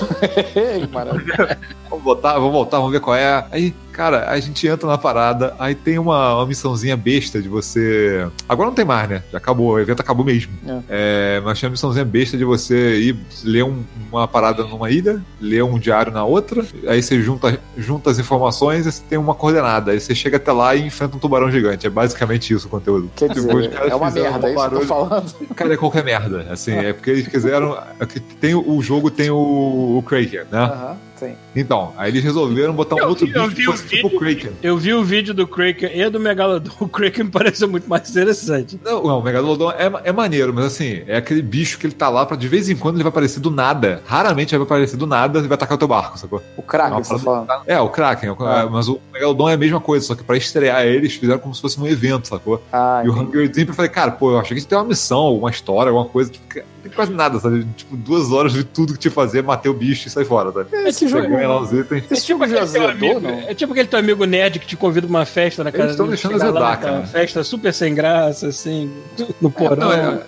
Ei, Maravilha.
Vamos voltar, vamos voltar, vamos ver qual é. Aí, cara, a gente entra na parada, aí tem uma, uma missãozinha besta de você. Agora não tem mais, né? Já acabou, o evento acabou mesmo. É, mas tinha uma missãozinha besta de você ir ler um- uma parada numa ilha, ler um diário na outra, aí você junta, junta as informações e você tem uma coordenada. Aí você chega até lá e enfrenta um tubarão gigante. É basicamente isso o conteúdo.
Quer dizer, é uma merda, é isso que eu tô
barulho.
falando.
Cara, é qualquer merda. Assim, é porque eles quiseram. é Tem, o jogo tem o, o Kraken, né?
Aham, sim.
Então, aí eles resolveram botar um
Eu
outro
vi-
bicho que
o
fosse tipo o Kraken.
Eu vi o vídeo do Kraken e do Megalodon. O Kraken me pareceu muito mais interessante.
Não, não, o Megalodon é, é maneiro, mas assim, é aquele bicho que ele tá lá pra de vez em quando ele vai aparecer do nada. Raramente ele vai aparecer do nada e vai atacar o teu barco, sacou?
O Kraken,
Não,
você tá falando.
É, o Kraken, o-
Ah.
mas o Megalodon é a mesma coisa, só que pra estrear eles fizeram como se fosse um evento, sacou?
Ah,
e o
entendi.
Hunger Deep eu falei, cara, pô, eu achei que tinha uma missão, uma história, alguma coisa, tipo, tem quase nada, sabe? Tipo, duas horas de tudo que tinha que fazer, matei o bicho e sair fora, sabe?
Esse
Você
jogo.
ganha lá os itens.
Esse jogo já
aquele teu
zerou,
amigo,
não?
é tipo aquele teu amigo nerd que te convida pra uma festa na
Eles
casa
estão
dele,
deixando azedar, cara.
festa super sem graça, assim, no porão.
Não, é,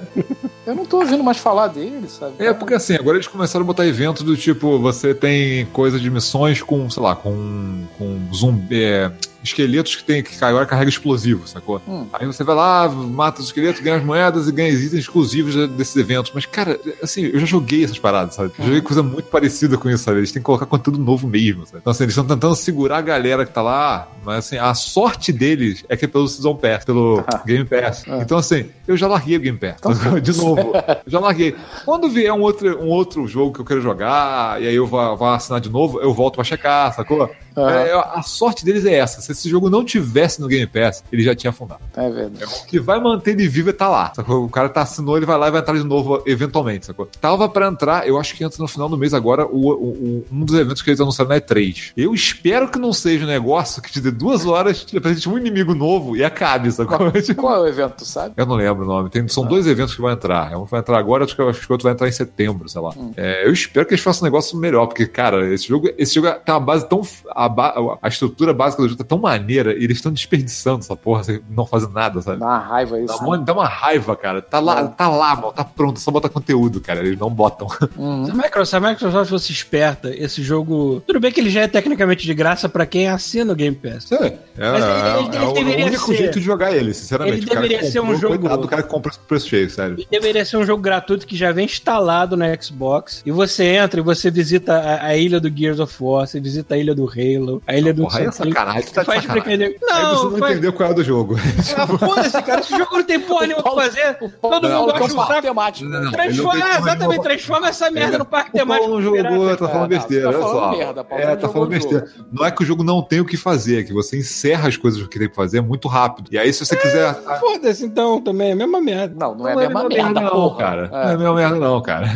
Eu não tô ouvindo mais falar dele, sabe?
É, porque assim, agora eles começaram a botar eventos do tipo, você tem coisa de missões com, sei lá, com, com zumbi. é, esqueletos que tem que agora carrega explosivo, sacou?
Hum.
Aí você vai lá, mata os esqueletos, ganha as moedas e ganha os itens exclusivos de- desses eventos. Mas, cara, assim, eu já joguei essas paradas, sabe? Eu joguei coisa muito parecida com isso, sabe? Eles têm que colocar conteúdo novo mesmo, sabe? Então, assim, eles estão tentando segurar a galera que tá lá, mas assim, a sorte deles é que é pelo Season Pass, pelo Game Pass.
Ah.
Então, assim, eu já larguei o Game Pass.
Então,
de novo. Eu já larguei. Quando vier um outro, um outro jogo que eu quero jogar, e aí eu vou, vou assinar de novo, eu volto pra checar, sacou? É, a sorte deles é essa. Se esse jogo não tivesse no Game Pass, ele já tinha afundado.
É verdade.
O que vai manter ele vivo é tá lá. Sacou? O cara tá assinou, ele vai lá e vai entrar de novo eventualmente, sacou? Tava pra entrar, eu acho que entra no final do mês agora, o, o- um dos eventos que eles anunciaram na E3. Eu espero que não seja um negócio que te dê duas horas, te apresente um inimigo novo e acabe, sacou? Tipo,
Qual é o evento, tu sabe?
Eu não lembro o nome. Tem, são dois eventos que vão entrar. Um vai entrar agora, acho que, acho que o outro vai entrar em setembro, sei lá. É, eu espero que eles façam um negócio melhor, porque, cara, esse jogo, esse jogo tem uma base tão. A, ba- a estrutura básica do jogo tá tão maneira e eles estão desperdiçando essa porra, não fazendo nada, sabe?
Dá uma raiva
Dá
isso.
uma, dá uma raiva, cara. Tá lá, tá lá, mano. Tá pronto. é Só botar conteúdo, cara. Eles não botam.
Uhum.
Se a Microsoft, se a Microsoft fosse esperta, esse jogo. Tudo bem que ele já é tecnicamente de graça pra quem assina o Game Pass.
É,
Mas ele- ele- ele
o
deveria
único
ser-
jeito de jogar ele, sinceramente.
ele
O cara
deveria ser um jogo-
Coitado do cara que compra preço cheio, sério.
E deveria ser um jogo gratuito que já vem instalado no Xbox. E você entra e você visita a, a ilha do Gears of War, você visita a ilha do Halo, a ilha do.
Porra, aí é sacanagem. Tu tá de
Faz
sacanagem.
brincadeira.
Aí você
Não,
não
faz...
entendeu qual é o do jogo.
Ah, foda-se, cara. Esse jogo não tem porra nenhuma pra fazer. Todo
Não,
mundo
é
gosta
um
do
parque
saco.
temático.
Não, não.
Transforma,
não porra
exatamente,
nenhuma.
transforma essa merda no parque
O Paulo
temático.
não jogou, tá falando besteira.
Você tá
olha
falando
só.
merda, Paulo,
é,
não
tá falando besteira. Não é que o jogo não tem o que fazer, é que você encerra as coisas que tem que fazer muito rápido. E aí, se você quiser.
Foda-se, então, também. É a mesma merda.
Não, não é a mesma merda,
não, cara.
É.
Não é a mesma merda, não, cara.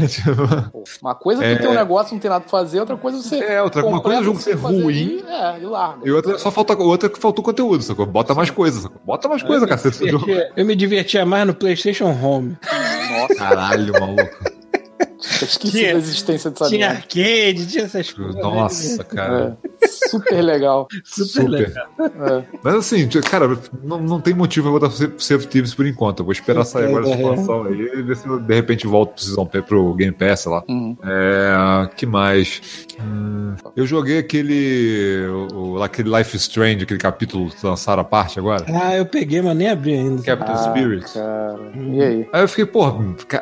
Uma coisa é que
É.
tem um negócio, não tem nada pra fazer, outra coisa é você.
É, outra- uma coisa é o jogo ser ruim.
E, é, e larga.
E outra, só falta outra que faltou conteúdo, sacou? Bota mais coisas, sacou? Bota mais coisa, jogo.
Eu me divertia mais no PlayStation Home.
Nossa,
Caralho, maluco.
esqueci
Tinha-
da existência dessa
Tinha arcade, tinha essas coisas.
Nossa, cara.
É, super legal.
Super,
Super.
legal.
É.
Mas assim, cara, não, não tem motivo pra botar Save Thieves por enquanto. Eu vou esperar sair agora essa expansão aí e ver se eu, de repente volto pro Season P pro Game Pass, sei lá.
Uhum.
É. que mais? Hum, eu joguei aquele. O, aquele Life is Strange, aquele capítulo que lançaram a parte agora.
Ah, eu peguei, mas nem abri ainda.
Captain
Ah,
Spirit.
cara. E aí?
Aí eu fiquei, pô,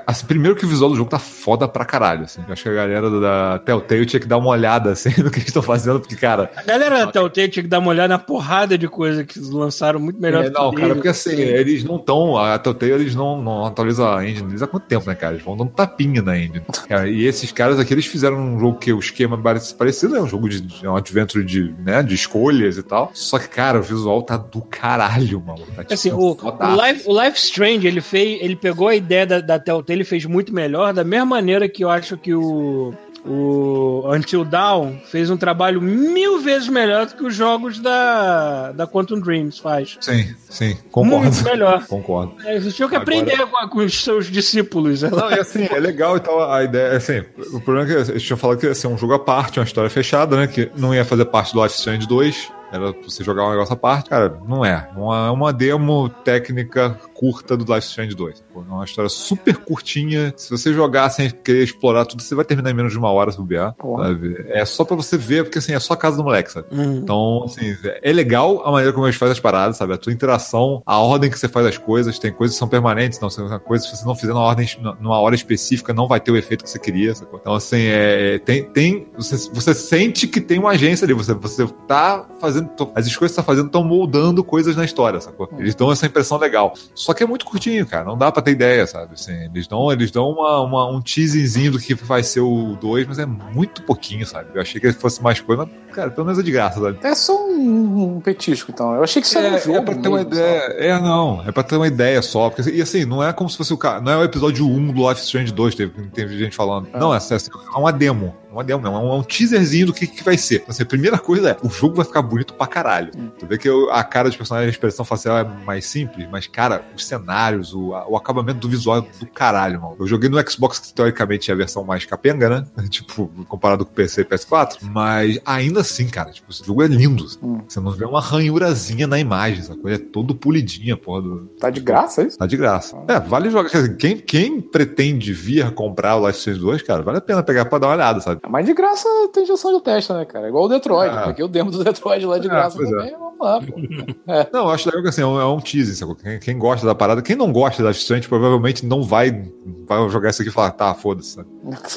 assim, primeiro que o visual do jogo tá foda pra caralho, assim. Eu acho que a galera da Telltale tinha que dar uma olhada, assim, no que eles estão fazendo, porque, cara,
A galera da Telltale tinha que dar uma olhada na porrada de coisa que lançaram muito melhor
É,
que
não,
eles.
cara, porque assim, eles não estão. A Telltale, eles não, não atualizam a engine deles há quanto tempo, né, cara? Eles vão dando tapinha na engine. Cara, e esses caras aqui, eles fizeram um jogo que o esquema parece parecido, é um jogo de, um adventure de, né, de escolhas e tal. Só que, cara, o visual tá do caralho, mano. Tá, tipo,
Assim, o, o. Life, o Life Strange, ele fez, ele pegou a ideia da, da Telltale e fez muito melhor, da mesma maneira que eu acho que o, o Until Dawn fez um trabalho mil vezes melhor do que os jogos da, da Quantum Dreams faz.
Sim, sim, concordo.
Muito melhor.
Concordo.
É, Eles tinham que
Agora-
aprender com, com os seus discípulos.
Não, e assim, é legal e tal. A ideia, assim, o problema é que eles tinham falado que ia ser um jogo à parte, uma história fechada, né? Que não ia fazer parte do Life Strange 2. Era você jogar um negócio à parte. Cara, não é. É uma demo técnica curta do Life Strange 2. pô. É uma história super curtinha. Se você jogar sem querer explorar tudo, você vai terminar em menos de uma hora se bobear. Sabe? É só pra você ver, porque assim, é só a casa do moleque, sabe?
Hum.
Então, assim, é legal a maneira como eles fazem as paradas, sabe? A tua interação, a ordem que você faz as coisas, tem coisas que são permanentes, não, são coisas que se você não fizer na ordem, numa hora específica, não vai ter o efeito que você queria, sacou? Então, assim, é, tem, tem você, você sente que tem uma agência ali, você, você tá fazendo, as escolhas que você tá fazendo estão moldando coisas na história, sacou? Eles dão essa impressão legal. Só que é muito curtinho, cara, não dá pra ter ideia, sabe? Assim, eles dão, eles dão uma, uma- um teaserzinho do que vai ser o 2, mas é muito pouquinho, sabe? Eu achei que fosse mais coisa, mas, cara, pelo menos é de graça, sabe?
É só um, um petisco, então. Eu achei que isso era um jogo.
É, pra ter uma
mesmo,
ideia. É, não. É pra ter uma ideia só. Porque, e assim, não é como se fosse o cara. Não é o episódio 1 do Life Strange 2, teve, teve gente falando. Não, é, é, é uma demo. É demo, não. É um, é um teaserzinho do que, que vai ser. Então, assim, a primeira coisa é: o jogo vai ficar bonito pra caralho. Tu vê que eu- a cara dos personagens, a expressão facial é mais simples, mas, cara, os cenários, o, a- o acabamento do visual é do caralho, mano. Eu joguei no Xbox, que teoricamente é a versão mais capenga, né? tipo, comparado com o PC e PS4. Mas ainda assim, cara, tipo, esse jogo é lindo.
Hum.
Você não vê uma ranhurazinha na imagem, sacou? Ele é todo polidinho, porra. Do...
Tá de graça isso?
Tá de graça. É, vale jogar. Quem, quem pretende vir comprar o Life is Strange 2, cara, vale a pena pegar pra dar uma olhada, sabe?
Mas de graça tem injeção de teste, né, cara? Igual o Detroit.
Ah.
Porque o demo do Detroit lá de
Ah,
graça
é.
também. Vamos lá, pô.
Não, eu acho legal que assim, é um, é um teasing, sacou? Quem, quem gosta da parada, quem não gosta da Strange provavelmente não vai, vai jogar isso aqui e falar, tá, foda-se, sabe?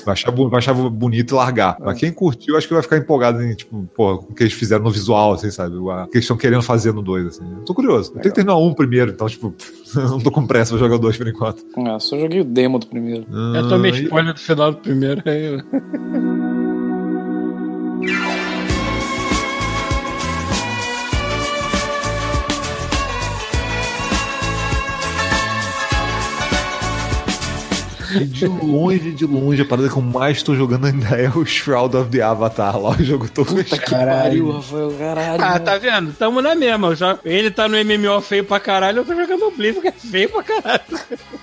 Vai achar, vai achar bonito e largar. Mas quem curtiu, acho que vai ficar empolgado em, tipo, porra, com o que eles fizeram no visual, assim, sabe? O que eles estão querendo fazer no 2, assim. Eu tô curioso. Tenho que terminar um primeiro, então, tipo, não tô com pressa pra jogar o 2 por enquanto.
É, só joguei o demo do primeiro.
Eu tomei
Ah, e-
spoiler do final do primeiro. aí eu-
E de longe, de longe, a parada que eu mais tô jogando ainda é o Shroud of the Avatar lá, o jogo todo
Puta que pariu, Rafael, caralho.
Ah, tá vendo? Tamo na mesma. Já- Ele tá no MMO feio pra caralho, eu tô jogando Oblivion que é feio pra caralho.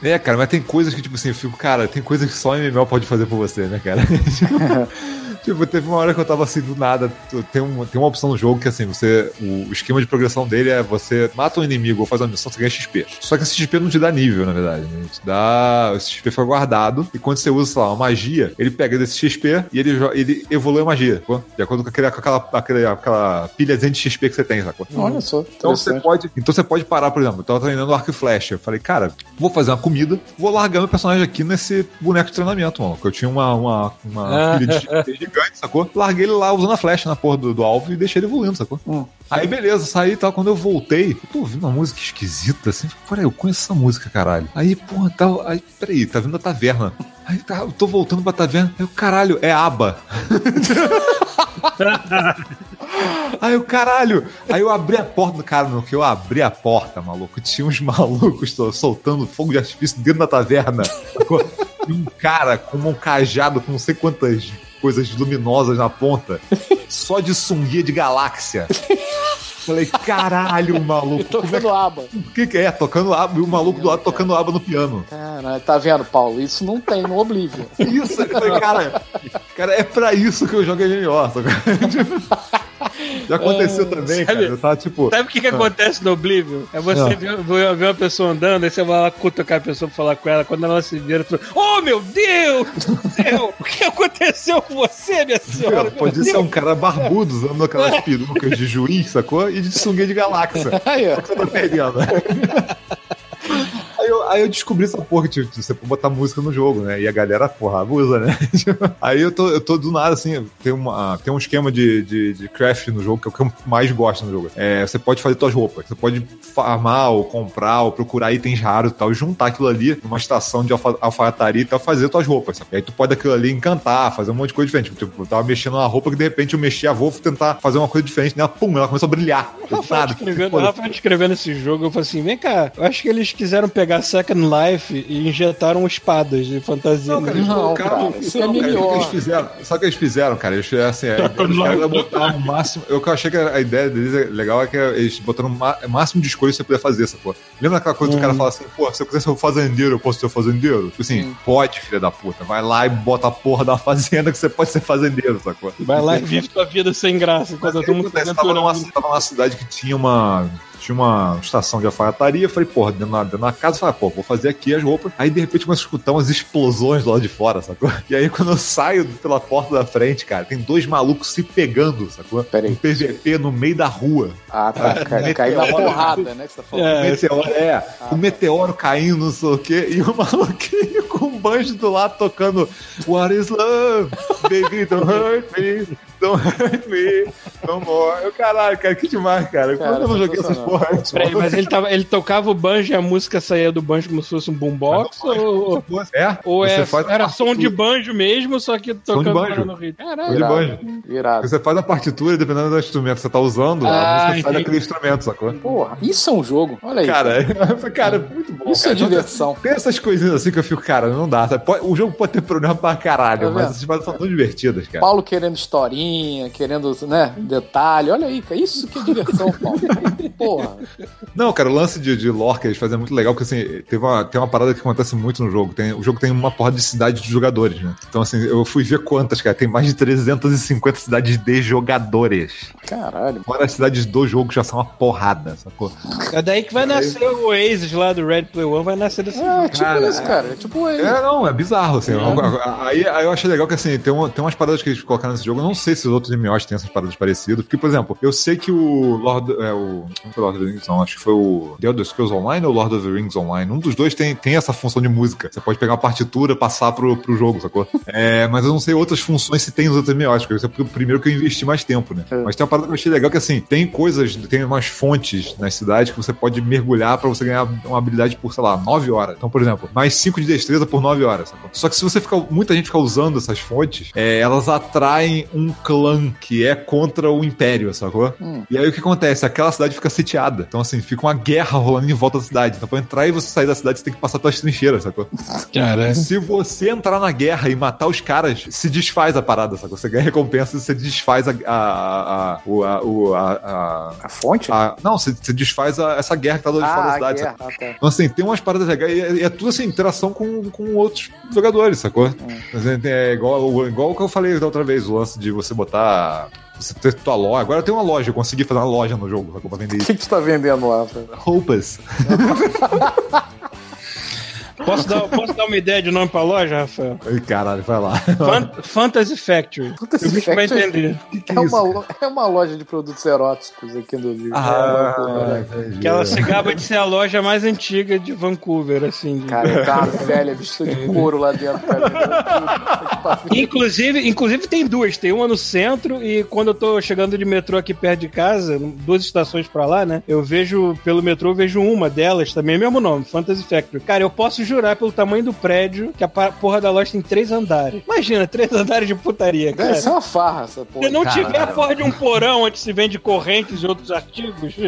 É, cara, mas tem coisas que, tipo assim, eu fico, cara, tem coisas que só MMO pode fazer por você, né, cara? tipo, teve uma hora que eu tava assim, do nada, tem, um, tem uma opção no jogo que, assim, você, o, esquema de progressão dele é você mata um inimigo ou faz uma missão, você ganha XP. Só que esse XP não te dá nível, na verdade, né? Te dá, esse XP foi guardado, e quando você usa, sei lá, uma magia, ele pega desse XP e ele, ele evolui a magia, sacou? De acordo com, aquele, com aquela, aquela, aquela pilhazinha de XP que você tem, sacou?
Olha só,
Então você, pode, então você pode parar, por exemplo, eu tava treinando arco e flecha. Eu falei, cara, vou fazer uma comida, vou largar meu personagem aqui nesse boneco de treinamento, mano. Que eu tinha uma, uma, uma pilha de XP gigante, sacou? Larguei ele lá usando a flecha na porra do, do alvo e deixei ele evoluindo, sacou?
Hum.
Aí beleza, saí e tal. Quando eu voltei, eu tô ouvindo uma música esquisita, assim. Peraí, eu conheço essa música, caralho. Aí, porra, tá. Aí, peraí, tá vindo a taverna. Aí tá, eu tô voltando pra taverna. Aí, caralho, é aba. Aí eu, caralho. Aí eu abri a porta, cara, no que eu abri a porta, maluco, tinha uns malucos soltando fogo de artifício dentro da taverna. E um cara com um cajado com não sei quantas coisas luminosas na ponta, só de sunguia de galáxia. Falei, caralho, maluco. Como é
Tocando aba.
que, o que, que é? Tocando aba, e o maluco do lado tocando aba no piano.
Caralho, tá vendo, Paulo? Isso não tem no Oblivion.
Isso, eu falei, cara, cara, é pra isso que eu jogo MMO. Já aconteceu também, cara. Eu tava tipo.
Sabe o que, que acontece no Oblivion? É você
Ah.
ver, ver- uma pessoa andando, aí você vai lá cutucar a pessoa pra falar com ela. Quando ela se vira, tu fala, Oh meu Deus do céu! O que aconteceu com você, minha senhora? Meu
Pode ser um cara barbudo usando aquelas perucas de juiz, sacou? E de sunguinha de galáxia.
Aí, ó.
Só que você tá perdendo. Aí eu, aí eu descobri essa porra que tipo, você pode botar música no jogo, né? E a galera, porra, abusa, né? aí eu tô, eu tô do nada, assim, tem, uma, tem um esquema de, de, de craft no jogo que é o que eu mais gosto no jogo. É, você pode fazer suas roupas, você pode farmar ou comprar ou procurar itens raros e tal, e juntar aquilo ali numa estação de alfa, alfaiataria e tal, fazer suas roupas. Sabe? E aí tu pode aquilo ali encantar, fazer um monte de coisa diferente. Tipo, eu tava mexendo numa roupa que de repente eu mexi a vou tentar fazer uma coisa diferente, né? Pum, ela começou a brilhar. Do
Rafael
nada.
escrevendo,
Foda-se.
Rafael escrevendo esse jogo, eu falei assim: vem cá, eu acho que eles quiseram pegar Second Life e injetaram espadas de fantasia.
Não, cara, eles
Não,
colocaram.
cara, isso
não,
é
cara, que eles fizeram? Sabe o que eles fizeram, cara? Eles, assim, a ideia dos caras era botar o máximo. Eu achei que a ideia deles é legal é que eles botaram o máximo de escolhas que você puder fazer, sacou? Lembra aquela coisa do cara fala assim, pô, se eu quiser ser um fazendeiro, eu posso ser um fazendeiro? Tipo assim, pode, filha da puta. Vai lá e bota a porra da fazenda que você pode ser fazendeiro, sacou?
Vai lá e vive tua vida sem graça,
Mas
tá
tava, numa, tava numa cidade que tinha uma. Tinha uma estação de alfaiataria, falei, porra, dentro da, dentro da casa, falei, pô, vou fazer aqui as roupas. Aí de repente começo a escutar umas explosões lá de fora, sacou? E aí quando eu saio pela porta da frente, cara, tem dois malucos se pegando, sacou?
Pera aí.
Um PVP no meio da rua.
Ah, tá. Cai, cai na porrada, né? Que você tá falando.
É,
O meteoro, é, o meteoro caindo, não sei o quê, e o maluquinho com um banjo do lado tocando What is love? Baby, don't hurt me, don't hurt me, no more. Eu, caralho, cara, que demais, cara.
Cara,
Quando eu não joguei essas porra antes,
Peraí,
mano?
mas ele, tava, ele tocava o banjo e a música saía do banjo como se fosse um boombox? Ou,
É,
ou
você
é,
faz a
era som de banjo mesmo, só que tocando
banjo.
no ritmo?
Som
Caralho.
de banjo.
Irado.
Você faz a partitura e dependendo do instrumento que você tá usando,
Ah,
a música sai daquele instrumento, sacou?
Porra, isso é um jogo. Olha aí.
Cara, cara, muito bom.
isso é
cara.
diversão.
Tem essas coisinhas assim que eu fico, cara, não dá. sabe? O jogo pode ter problema pra caralho,
Tá
mas essas paradas são tão divertidas, cara.
Paulo querendo historinha, querendo, né, detalhe. Olha aí, cara. Isso que é diversão, Paulo. Porra.
Não, cara, o lance de, de lore que eles fazem é muito legal, porque assim, teve uma, tem uma parada que acontece muito no jogo. Tem, o jogo tem uma porra de cidade de jogadores, né? Então, assim, eu fui ver quantas, cara. Tem mais de 350 cidades de jogadores.
Caralho.
Fora as cidades do jogo já são uma porrada, sacou?
É daí que vai nascer o Oasis lá do Red Play One, vai nascer desse
É,
jogo.
tipo
Cara,
isso, cara. É tipo ele.
É, não, é bizarro, assim. Aí, aí eu achei legal que, assim, tem, uma- tem umas paradas que eles colocaram nesse jogo. Eu não sei se os outros MMOs têm essas paradas parecidas. Porque, por exemplo, eu sei que o Lord. É, o. Lord of the Rings, não. Acho que foi o The Elder Scrolls Online ou Lord of the Rings Online. Um dos dois tem, tem essa função de música. Você pode pegar uma partitura, passar pro, pro jogo, sacou? É, mas eu não sei outras funções se tem nos outros MMOs. Porque esse é o primeiro que eu investi mais tempo, né?
É.
Mas tem uma parada que eu achei legal que, assim, tem coisas, tem umas fontes nas cidades que você pode mergulhar pra você ganhar uma habilidade por, sei lá, 9 horas. Então, por exemplo, mais 5 de destreza por 9 horas. Sacou? Só que se você ficar. Muita gente ficar usando essas fontes, é, elas atraem um clã que é contra o Império, sacou?
Hum.
E aí o que acontece? Aquela cidade fica sitiada. Então, assim, fica uma guerra rolando em volta da cidade. Então, pra entrar e você sair da cidade, você tem que passar pelas trincheiras, sacou?
Caralho.
Se você entrar na guerra e matar os caras, se desfaz a parada, sacou? Você ganha recompensa e você desfaz a. a, a, a, a, a-
A fonte?
a- não, você, você desfaz a- essa guerra que tá do lado de fora da
ah, a
cidade,
guerra.
sacou?
Ah, tá.
Então, assim, tem umas paradas legais e é, e é tudo assim, interação com, com outros jogadores, sacou? É, é igual, igual o que eu falei da outra vez, o lance de você botar. Você ter tua loja. Agora tem uma loja, eu consegui fazer uma loja no jogo? Pra vender
O
isso.
que, que tu tá vendendo lá?
Roupas.
Posso dar, posso dar uma ideia de nome pra loja, Rafael?
Ai, caralho, vai lá.
Fan- Fantasy Factory.
Fantasy
o bicho vai
Factory?
entender.
É uma, lo- é uma loja de produtos eróticos aqui no Rio.
Ah,
É uma né?
entendi.
Que ela se gaba de ser a loja mais antiga de Vancouver, assim. de-
Cara, é cara velha, vestida de couro lá dentro, cara.
Inclusive, inclusive tem duas, tem uma no centro e quando eu tô chegando de metrô aqui perto de casa, duas estações pra lá, né? Eu vejo pelo metrô, eu vejo uma delas também, mesmo nome, Fantasy Factory. Cara, eu posso jurar pelo tamanho do prédio que a porra da loja tem três andares. Imagina, três andares de putaria, cara.
Deve ser uma farra essa porra.
Se não
Caralho.
tiver a porra de um porão onde se vende correntes e outros artigos,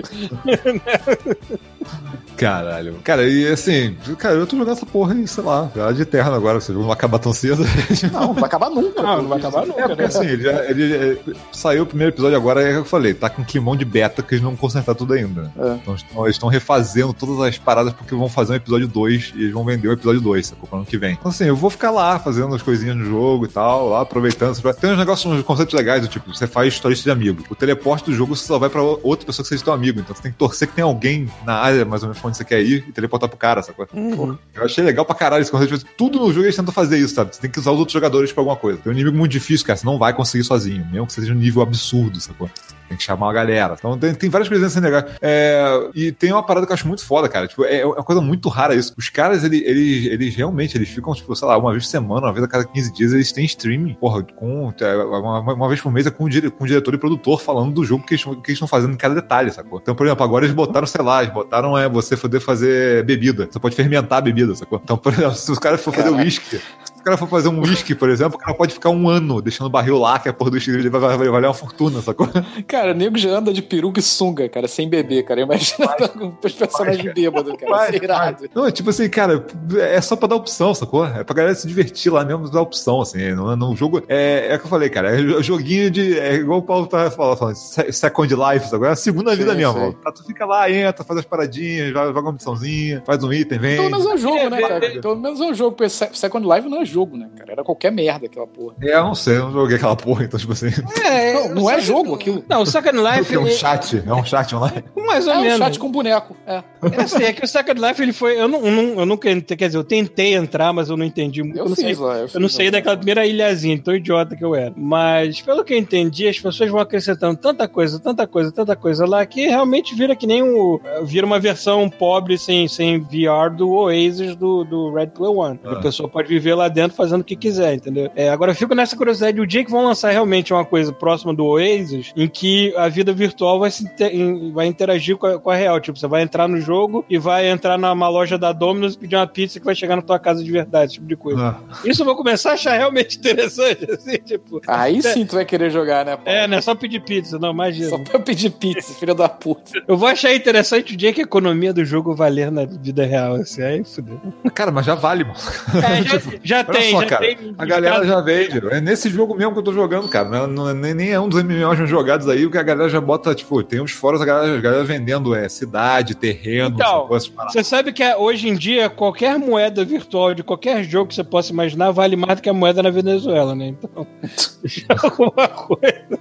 Caralho. Cara, e assim, cara, eu tô jogando essa porra aí, sei lá, já de eterno agora, você não vai acabar tão cedo.
Não, não vai acabar nunca.
não, não vai acabar
É,
nunca,
porque
né?
assim, ele, já, ele é, saiu o primeiro episódio agora, é o que eu falei, tá com climão de beta que eles não consertaram tudo ainda.
É.
Então estão- eles estão refazendo todas as paradas porque vão fazer um episódio 2 e eles vão vender o episódio 2, sacou? Pro ano que vem. Então assim, eu vou ficar lá fazendo as coisinhas no jogo e tal, lá aproveitando. Tem uns negócios, uns conceitos legais, do tipo, você faz história de amigo. O teleporte do jogo você só vai pra outra pessoa que seja teu amigo. Então você tem que torcer que tem alguém na área, mais ou menos, pra onde você quer ir e teleportar pro cara, sacou?
Uhum.
Eu achei legal pra caralho esse conceito. Tipo, Tudo no jogo eles tentam fazer isso, sabe? Você tem que usar os outros jogadores pra alguma coisa. Tem um inimigo muito difícil, cara. Você não vai conseguir sozinho, mesmo que seja um nível absurdo, sacou? Tem que chamar uma galera. Então tem, tem várias coisas assim legais. É, e tem uma parada que eu acho muito foda, cara. Tipo, é, é uma coisa muito rara isso. Os caras, ele- eles, eles realmente, eles ficam, tipo, sei lá, uma vez por semana, uma vez a cada 15 dias, eles têm streaming. Porra, com, é, uma, uma vez por mês é com com o diretor e produtor falando do jogo que eles, que eles estão fazendo em cada detalhe, sacou? Então, por exemplo, agora eles botaram, sei lá, eles botaram é, você poder fazer bebida. Você pode fermentar a bebida, sacou? Então, por exemplo, se os caras for fazer uísque, o cara for fazer um uísque, por exemplo, o cara pode ficar um ano deixando o barril lá, que a porra do uísque dele vai, vai, vai valer uma fortuna, sacou?
Cara, o nego já anda de peruca e sunga, cara, sem beber, cara. Imagina os personagens bêbados, cara.
Vai,
é irado.
Não, é tipo assim, cara, é só pra dar opção, sacou? É pra galera se divertir lá mesmo, dar opção, assim. No, no jogo, é, é o que eu falei, cara, é joguinho de. É igual o Paulo tá falando, falando se- Second Life, sacou? É a segunda
Sim,
vida mesmo.
sim.
ó. Tá, tu fica lá, entra, faz as paradinhas, joga uma missãozinha, faz um item, vem.
Pelo menos é um jogo, né,
É,
cara?
é,
Pelo menos é um jogo. porque Se- Second Life não é jogo, né, cara? Era qualquer merda aquela porra.
É, eu não sei, eu não joguei aquela porra, então, tipo assim.
É,
Não, não é jogo aquilo.
Não, o Second Life
É um
é,
chat, é um chat online.
mais ou
É um
menos.
chat com boneco. É.
É assim, é que o Second Life ele foi. Eu, não, eu, não, eu nunca. Quer dizer, eu tentei entrar, mas eu não entendi muito.
Eu
não
fiz
sei,
lá.
eu não saí daquela primeira ilhazinha, tão idiota que eu era. Mas, pelo que eu entendi, as pessoas vão acrescentando tanta coisa, tanta coisa, tanta coisa lá, que realmente vira que nem o. Vira uma versão pobre sem, sem VR do Oasis do, do Red Player One.
Ah.
A pessoa pode viver lá dentro fazendo o que quiser, entendeu? É, agora eu fico nessa curiosidade, o dia que vão lançar realmente uma coisa próxima do Oasis, em que a vida virtual vai, se vai interagir com a, com a real. Tipo, você vai entrar no jogo e vai entrar numa loja da Domino's e pedir uma pizza que vai chegar na tua casa de verdade, esse tipo de coisa.
Ah,
Isso eu vou começar a achar realmente interessante, assim, tipo.
Aí sim tu vai querer jogar, né, Paulo?
É, não é só pedir pizza, não, imagina.
Só pra pedir pizza, filho da puta.
Eu vou achar interessante o dia que a economia do jogo valer na vida real, assim, aí fudeu.
Cara, mas já vale, mano.
É, já, já
Olha
tem,
só,
já
cara,
tem.
A galera já vende. É nesse jogo mesmo que eu tô jogando, cara. Não, é- não é- nem, nem é um dos MMOs jogados aí, que a galera já bota, tipo, tem uns fóruns, a galera, a galera vendendo é, cidade, terreno,
Então. Você sabe que é, hoje em dia qualquer moeda virtual de qualquer jogo que você possa imaginar vale mais do que a moeda na Venezuela, né? Então, alguma coisa.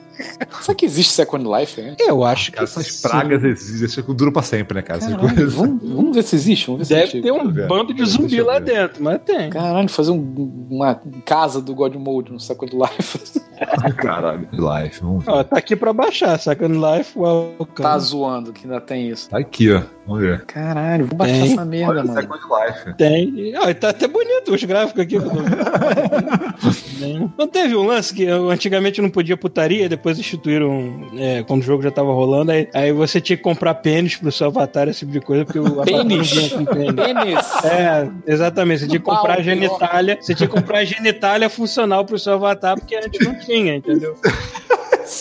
Será que existe Second Life, né?
Eu acho que
Cara, essas
sim.
pragas existem, isso dura pra sempre, né, cara?
Caralho, vamos, vamos ver se existe. Vamos ver se
Deve
existe.
ter um bando de zumbi
eu
lá dentro, mas tem.
Caralho, fazer um- uma casa do God Mode no Second Life.
Caralho. Life, vamos ver.
Ó, tá aqui pra baixar, Second Life, welcome.
tá zoando que ainda tem isso.
Tá aqui, ó. Vamos ver.
Caralho, vou baixar
Tem.
essa merda,
Olha,
mano.
Second Life.
Tem. Ó, tá até bonito os gráficos aqui. que eu não teve um lance que antigamente não podia putaria, depois instituíram estavam. é, quando o jogo já tava rolando, aí, aí você tinha que comprar pênis pro seu avatar, esse tipo de coisa, porque o avatar não
Pênis.
vinha com pênis.
Pênis.
É, exatamente. Você tinha que comprar
pau,
a genitália. Você tinha que comprar a genitália funcional pro seu avatar, porque antes não tinha, entendeu?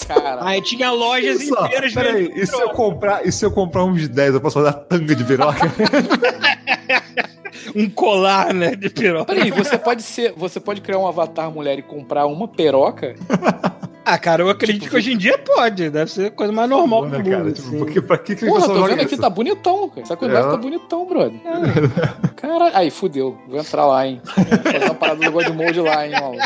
Cara.
Aí tinha lojas
Só,
inteiras
peraí, e se eu comprar, e se eu comprar uns 10, eu posso fazer a tanga de piroca?
um colar, né, de piroca.
Peraí, você pode ser. Você pode criar um avatar mulher e comprar uma peroca?
Ah, cara, eu acredito que hoje em dia pode. Deve ser a coisa mais normal do
né,
mundo.
cara? Tipo,
assim.
porque, pra que que a
Porra,
pessoa
tô vendo aqui,
isso?
tá bonitão, cara. Essa coisa
É.
tá bonitão, brother. Cara, aí, fudeu. Vou entrar lá, hein. Vou fazer uma parada do God Mode lá, hein, maluco.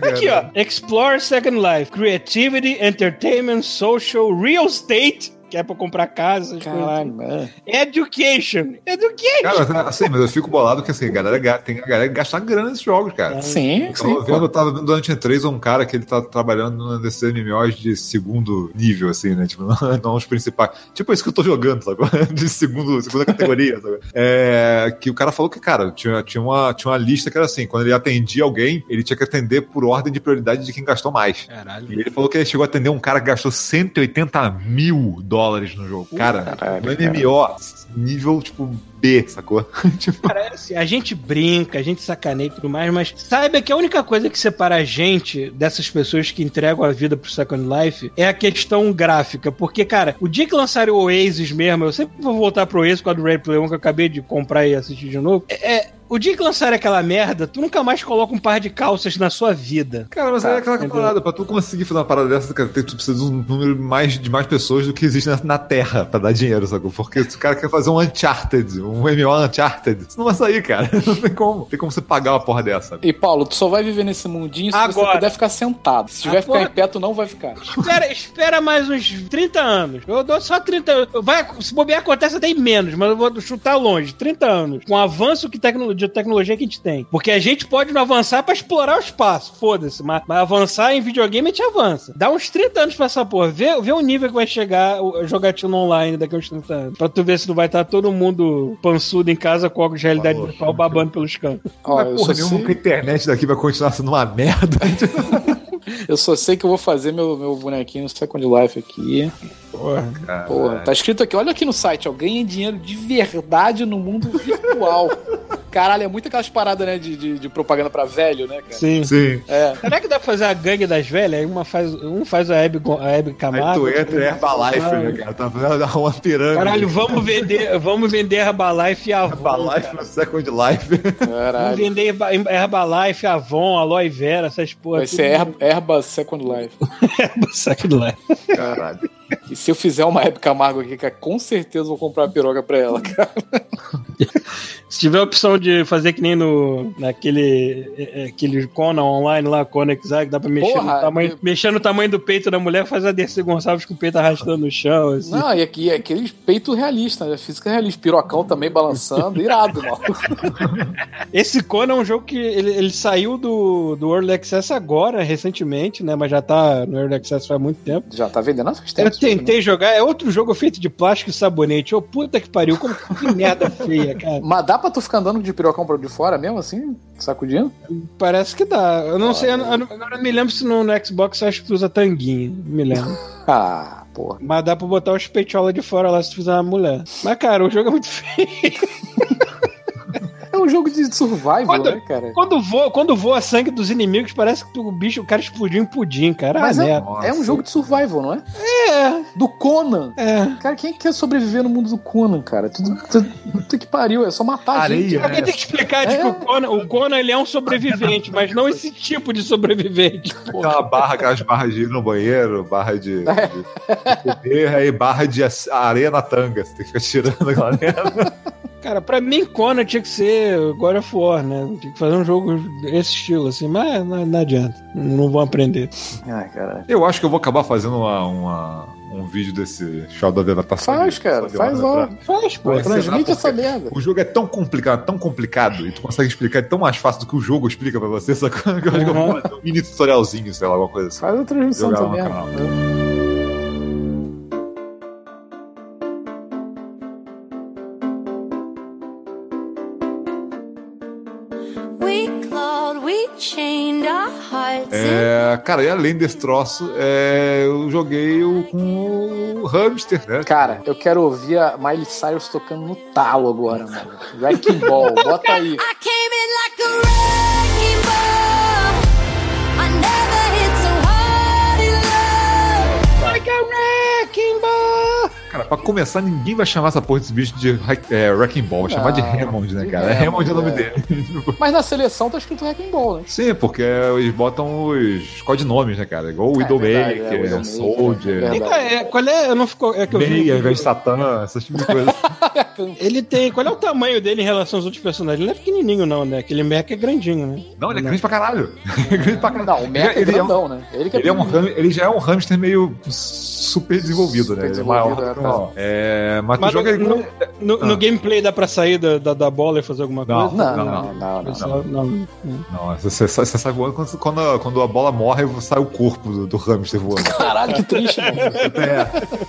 Cara.
Aqui, ó. Explore Second Life. Creativity, Entertainment, Social, Real Estate. Que é pra comprar casa. coisas.
Caralho, mano.
Education. Education.
Cara, assim, mas eu fico bolado que assim, a galera, ga- tem a galera que gasta grana nesses jogos, cara.
Sim,
Eu
sim.
tava vendo, eu tava vendo durante a 3 um cara que ele tá trabalhando num desses MMOs de segundo nível, assim, né? Tipo, não, não os principais. Tipo isso que eu tô jogando, sabe? De segundo, segunda categoria, sabe? É, que o cara falou que, cara, tinha, tinha, uma, tinha uma lista que era assim: quando ele atendia alguém, ele tinha que atender por ordem de prioridade de quem gastou mais.
Caralho.
E ele falou que ele chegou a atender um cara que gastou 180 mil dólares no jogo. Cara,
caralho,
MMO, nível, tipo, B, sacou? tipo,
Parece, a gente brinca, a gente sacaneia e tudo mais, mas saiba que a única coisa que separa a gente dessas pessoas que entregam a vida pro Second Life é a questão gráfica. Porque, cara, o dia que lançarem o Oasis mesmo, eu sempre vou voltar pro Oasis com a do Ray Play 1 que eu acabei de comprar e assistir de novo. É. é- o dia que lançarem aquela merda, tu nunca mais coloca um par de calças na sua vida.
Cara, mas é aquela
entendeu?
parada, pra tu conseguir fazer uma parada dessa, cara, tu precisa de um número mais, de mais pessoas do que existe na, na Terra pra dar dinheiro, sacou? Porque se o cara quer fazer um Uncharted, um MMO Uncharted, isso não vai sair, cara. Não tem como. Tem como você pagar uma porra dessa. sabe?
E Paulo, tu só vai viver nesse mundinho se você
Agora.
puder ficar sentado. Se tiver
Agora.
ficar em pé, tu não vai ficar.
Espera, espera mais uns 30 anos. Eu dou só 30 anos. Vai, se bobear, acontece até em menos, mas eu vou chutar longe. 30 anos. Com o avanço que tecno- de tecnologia que a gente tem. Porque a gente pode não avançar pra explorar o espaço. Foda-se. Mas, mas avançar em videogame a gente avança. Dá uns 30 anos pra essa porra. Vê, vê o nível que vai chegar o jogatino online daqui a uns 30 anos. Pra tu ver se não vai estar todo mundo pançudo em casa com óculos de realidade
Falou.
virtual babando pelos cantos.
Ó,
Mas
eu,
porra
só
nenhuma que a
sei,
internet daqui vai continuar sendo uma merda.
eu só sei que eu vou fazer meu, meu bonequinho no Second Life aqui.
Porra.
Porra, tá escrito aqui, olha aqui no site, ó, ganha dinheiro de verdade no mundo virtual. Caralho, é muito aquelas paradas, né, de, de, de propaganda pra velho, né, cara?
Sim.
Sim.
É.
Será que dá pra fazer a gangue das velhas? Aí uma faz, um faz a Hebe, a Hebe
Aí
Camargo.
tu entra
outro-
em Herbalife, né, cara? Tá fazendo uma pirâmide.
Caralho, vamos vender, vamos vender Herbalife e Avon.
Herbalife
cara.
no Second Life.
Vamos
Caralho.
vender Herba- Herbalife, Avon, Aloe Vera, essas porra.
Vai ser Herba, Herba Second Life.
Herba Saco do Life.
Caralho.
E se eu fizer uma Hebe Camargo aqui, cara, com certeza eu vou comprar a piroga pra ela, cara.
Se tiver a opção de fazer que nem no naquele é, é, aquele Conan online lá, Conan que dá pra mexer,
Porra,
no tamanho,
eu-
mexer no tamanho do peito da mulher, faz a Dercy Gonçalves com o peito arrastando no chão. Assim.
Não, e aqui é aquele peito realista, né? Física realista. Pirocão também balançando, irado, mano.
Esse Conan é um jogo que ele, ele saiu do, do Early Access agora, recentemente, né? Mas já tá no Early Access faz muito tempo.
Já tá vendendo há faz tempo.
Eu tentei jogar, é outro jogo feito de plástico e sabonete. Ô, puta que pariu, como que merda feia, cara.
Mas dá pra tu ficar andando de pirocão pra de fora mesmo, assim? Sacudindo?
Parece que dá. Eu não sei, eu eu agora me lembro se no, no Xbox eu acho que tu usa tanguinha. Me lembro.
Ah, porra.
Mas dá pra botar os peitola de fora lá se tu fizer uma mulher. Mas, cara, o jogo é muito feio.
É um jogo de survival,
Quando-
né, cara?
Quando voa, quando voa sangue dos inimigos, parece que o bicho, o cara explodiu em pudim, cara.
Mas
ah,
é.
Nossa.
é um jogo de survival, não é?
É,
Do Conan.
é.
Cara, quem é que quer sobreviver no mundo do Conan, cara? Tudo, tudo, tudo que pariu, é só matar a
Areia,
gente.
né?
Alguém tem que explicar, tipo,
É.
o Conan, o Conan ele é um sobrevivente, mas não esse tipo de sobrevivente.
Aquela barra, aquelas barras de ir no banheiro, barra de, de, de comer, aí barra de areia na tanga. Você tem que ficar tirando aquela merda.
Cara, pra mim, Conan tinha que ser God of War, né? Tinha que fazer um jogo desse estilo, assim, mas não, não adianta. Não vão aprender.
Ai, cara.
Eu acho que eu vou acabar fazendo uma, uma- um vídeo desse Shadow of the Adaptação.
Faz, cara, faz ó.
Faz, pô.
Transmite essa merda.
O jogo é tão complicado, tão complicado, e tu consegue explicar tão mais fácil do que o jogo explica pra você, sacou? Que eu acho que eu vou fazer um mini tutorialzinho, sei lá, alguma coisa assim.
Faz a transmissão
Jogar É, cara, e além desse troço, é, eu joguei o, com o hamster, né?
Cara, eu quero ouvir a Miley Cyrus tocando no talo agora, mano. Wrecking Ball, bota aí.
Pra começar, ninguém vai chamar essa porra desse bicho de é, Wrecking Ball, vai chamar de
Não,
Hammond, né, cara? Hammond é o nome
é.
dele.
Mas na seleção tá escrito Wrecking Ball, né?
Sim, porque eles botam os codinomes, né, cara? Igual o
verdade, é,
Widowmaker,
Widowmaker,
Soldier,
é
cá, é, qual é? Eu não ficou. É que eu vi.
Meia ao invés de Satã, esse tipo de coisa.
Ele tem. Qual é o tamanho dele em relação aos outros personagens? Ele não é pequenininho, não, né? Aquele mecha é grandinho, né?
Não, ele é grande pra caralho. É grande pra caralho.
Não, o Mecha é
ele, é um,
grandão, né? Ele que é
ele, é um ele já é um hamster meio super desenvolvido, né?
Super
Ele é maior
desenvolvido, é, tá.
o- é, mas tu
Mas no, no, no
Ah.
gameplay dá pra sair da, da, da bola e fazer alguma
Não.
coisa?
Não,
Não,
não, não, não. Não.
não, não.
Não, você, você, você sai voando quando, quando, a, quando a bola morre, sai o corpo do, do hamster voando.
Caralho, que triste, mano.
É,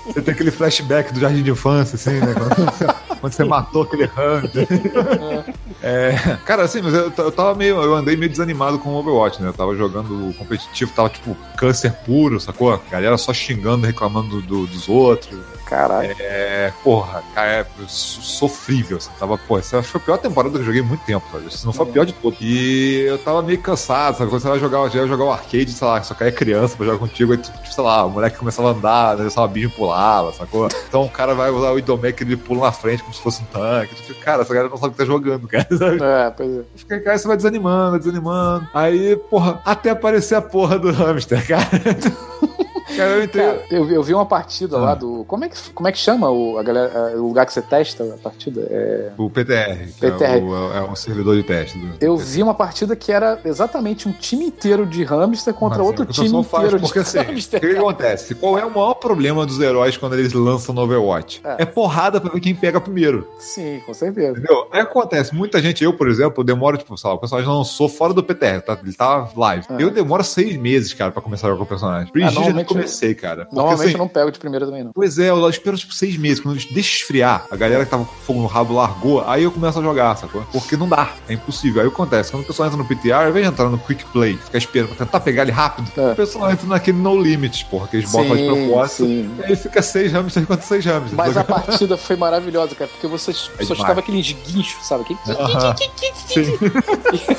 você tem aquele flashback do jardim de infância, assim, né? Quando você, matou aquele hamster. É, cara, assim, mas eu, eu tava meio. Eu andei meio desanimado com o Overwatch, né? Eu tava jogando competitivo, tava tipo câncer puro, sacou? Galera só xingando, reclamando do- dos outros.
Caralho.
É, porra, cara, é so- sofrível. Assim, tava, pô, essa foi a pior temporada que eu joguei muito tempo, sabe? Se não foi a pior de todas. E eu tava meio cansado, sabe? Quando você vai jogar, já ia jogar o arcade, sei lá, só caia criança pra jogar contigo, aí, tipo, sei lá, o moleque começava a andar, né, só uma bicho pulava, sacou? Então o cara vai usar o Idomaker, ele pula na frente como se fosse um tanque. Tu fica, cara, essa galera não sabe o que tá jogando, cara, sabe?
É, pois é.
Cara, você vai desanimando, desanimando. Aí, porra, até aparecer a porra do hamster, cara. cara, eu entrei.
Cara, eu, vi- eu vi uma partida
Ah.
lá do. Como é que, como é que chama o, a galera, o lugar que você testa a partida? É,
O PTR,
PTR.
É, o, é um servidor de teste. Do,
eu vi uma partida que era exatamente um time inteiro de hamster contra
Mas,
outro
é, o
time inteiro
porque,
de
assim, O
hamster.
que, que acontece? Qual é o maior problema dos heróis quando eles lançam no Overwatch?
É.
É, porrada pra ver quem pega primeiro.
Sim, com certeza.
Entendeu? Aí acontece, muita gente, eu, por exemplo, demoro, tipo, sei lá, o personagem lançou fora do PTR, tá? ele tá live.
É.
Eu demoro seis meses, cara, pra começar a jogar com o personagem. Isso já
normalmente-
comecei, cara. Porque,
Normalmente
assim,
eu não pego de primeira também, não.
Pois é, eu espero tipo seis meses. Quando deixa esfriar, a galera que tava com fogo no rabo largou, aí eu começo a jogar, sacou? Porque não dá, é impossível. Aí acontece, quando o pessoal entra no PTR, ao invés de entrar no Quick Play, ficar esperando pra tentar pegar ele rápido,
É.
o pessoal entra naquele no limit, porra, que eles botam de propósito.
sim.
E aí fica seis hamsters contra seis hamsters.
Mas a partida foi maravilhosa, cara, porque você só
demais.
escutava aqueles guinchos, sabe? Que-.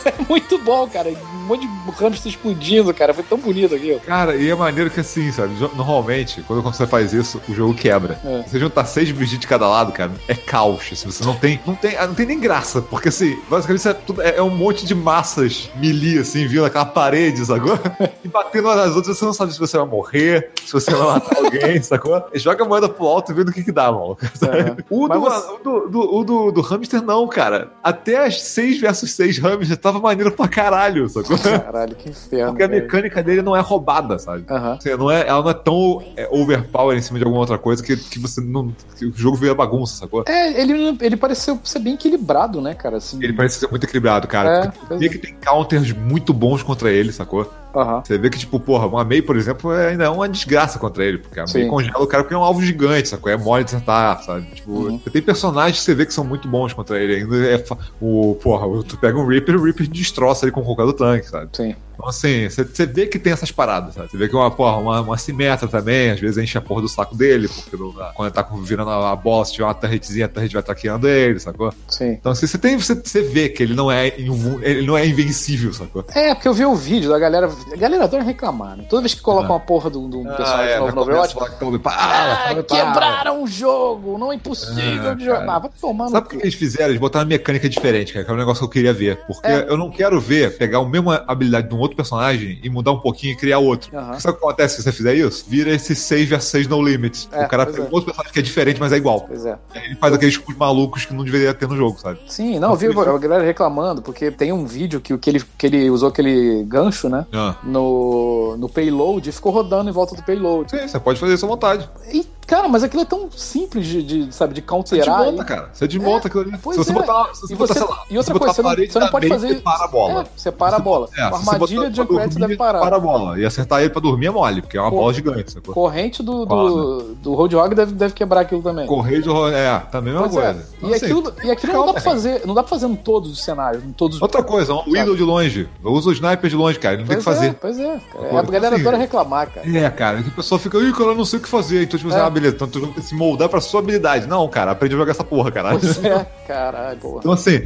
É muito bom, cara. Um monte de hamster explodindo, cara. Foi tão bonito aquilo.
Cara, e é maneiro que assim, sabe? Normalmente, quando você faz isso, o jogo quebra.
É.
Você juntar seis bichos de cada lado, cara, é caos. Se você não tem. Não tem, ah, não tem nem graça. Porque assim, basicamente é, tudo- é- é um monte de massas melee, assim, vindo aquela parede, sacou? E batendo umas nas outras, você não sabe se você vai morrer, se você vai matar alguém, sacou? E joga a moeda pro alto e vê no que que dá, sabe?
É.
O, do,
você-
o do, do, o do, do hamster, não, cara. Até as 6 versus 6 hamster tava maneiro pra caralho, sacou?
Caralho, que inferno.
Porque a mecânica dele não é roubada, sabe?
Aham.
Assim, não é, ela não é tão é, overpower em cima de alguma outra coisa que, que você não. que o jogo vira bagunça, sacou?
É, ele, ele pareceu ser bem equilibrado, né, cara? Assim,
Ele parece ser muito equilibrado, cara.
É,
porque
é.
que tem counters muito bons contra ele, sacou?
Aham.
Você vê que, tipo, porra, uma Mei, por exemplo, é, ainda é uma desgraça contra ele, porque a Mei congela o cara porque é um alvo gigante, sacou? É mole de acertar, sabe? Tipo,
Uhum.
tem personagens que você vê que são muito bons contra ele. Ainda é. O, porra, o- tu pega um Reaper, o Reaper destroça ele com qualquer do tanque, sabe?
Sim.
Então, assim, você- vê que tem essas paradas, sabe? Você vê que uma, porra, uma, uma simetra também, às vezes enche a porra do saco dele, porque quando ele tá virando a bola, se tiver uma turretzinha, a turret vai traqueando ele, sacou?
Sim.
Então, assim, você tem. Você, você vê que ele não é ele não é invencível, sacou?
É, porque eu vi o vídeo da galera. A galera adora reclamar, né? Toda vez que coloca uma porra de um um personagem novo no Overwatch. Ah, quebraram o jogo, não é impossível
Ah,
de jogar.
cara.
Ah, vai tomar no
Sabe o que eles fizeram? Eles botaram uma mecânica diferente, cara, que é um negócio que eu queria ver. Porque
É.
eu não quero ver, pegar a mesma habilidade de um outro personagem e mudar um pouquinho e criar outro.
Aham.
Sabe o que acontece se você fizer isso? Vira esse 6 vs 6 no limit.
É,
o cara tem
é.
um outro personagem que é diferente, mas é igual.
Pois é.
Aí ele faz aqueles coos malucos que não deveria ter no jogo, sabe?
Sim, não, eu vi a galera reclamando, porque tem um vídeo que, o que, ele, que ele usou aquele gancho, né?
Ah.
No, no payload e ficou rodando em volta do payload.
Sim, você pode fazer isso à vontade.
E, cara, mas aquilo é tão simples de, de, sabe, de
Você
counterar.
desmonta,
e-
cara. Você desmonta
É,
aquilo ali. Se você
é.
botar, se você
E,
botar,
você,
lá,
e outra coisa, você não, você não pode fazer.
Para a bola.
É, você para a bola.
É, você
armadilha de Junkrat
dormir,
deve parar.
Para a bola. E acertar ele pra dormir é mole, porque é uma
Pô.
bola gigante. Sacou?
Corrente do, do, do Roadhog deve, deve quebrar aquilo também.
Correio de ro- É, também é uma
Pois é.
coisa.
E
assim,
aquilo, e aquilo não dá pra fazer. Não dá pra fazer em todos os cenários, em todos os.
Outra coisa, um window de longe. Eu uso o sniper de longe, cara. Ele não tem o que
é,
fazer.
pois é. a galera
assim,
adora reclamar, cara.
É, cara, o pessoal fica, ih, cara, eu não sei o que fazer. Então, tipo,
É.
beleza, tu tem que se moldar pra sua habilidade. Não, cara, aprende a jogar essa porra, caralho.
Pois é, caralho.
Então, assim,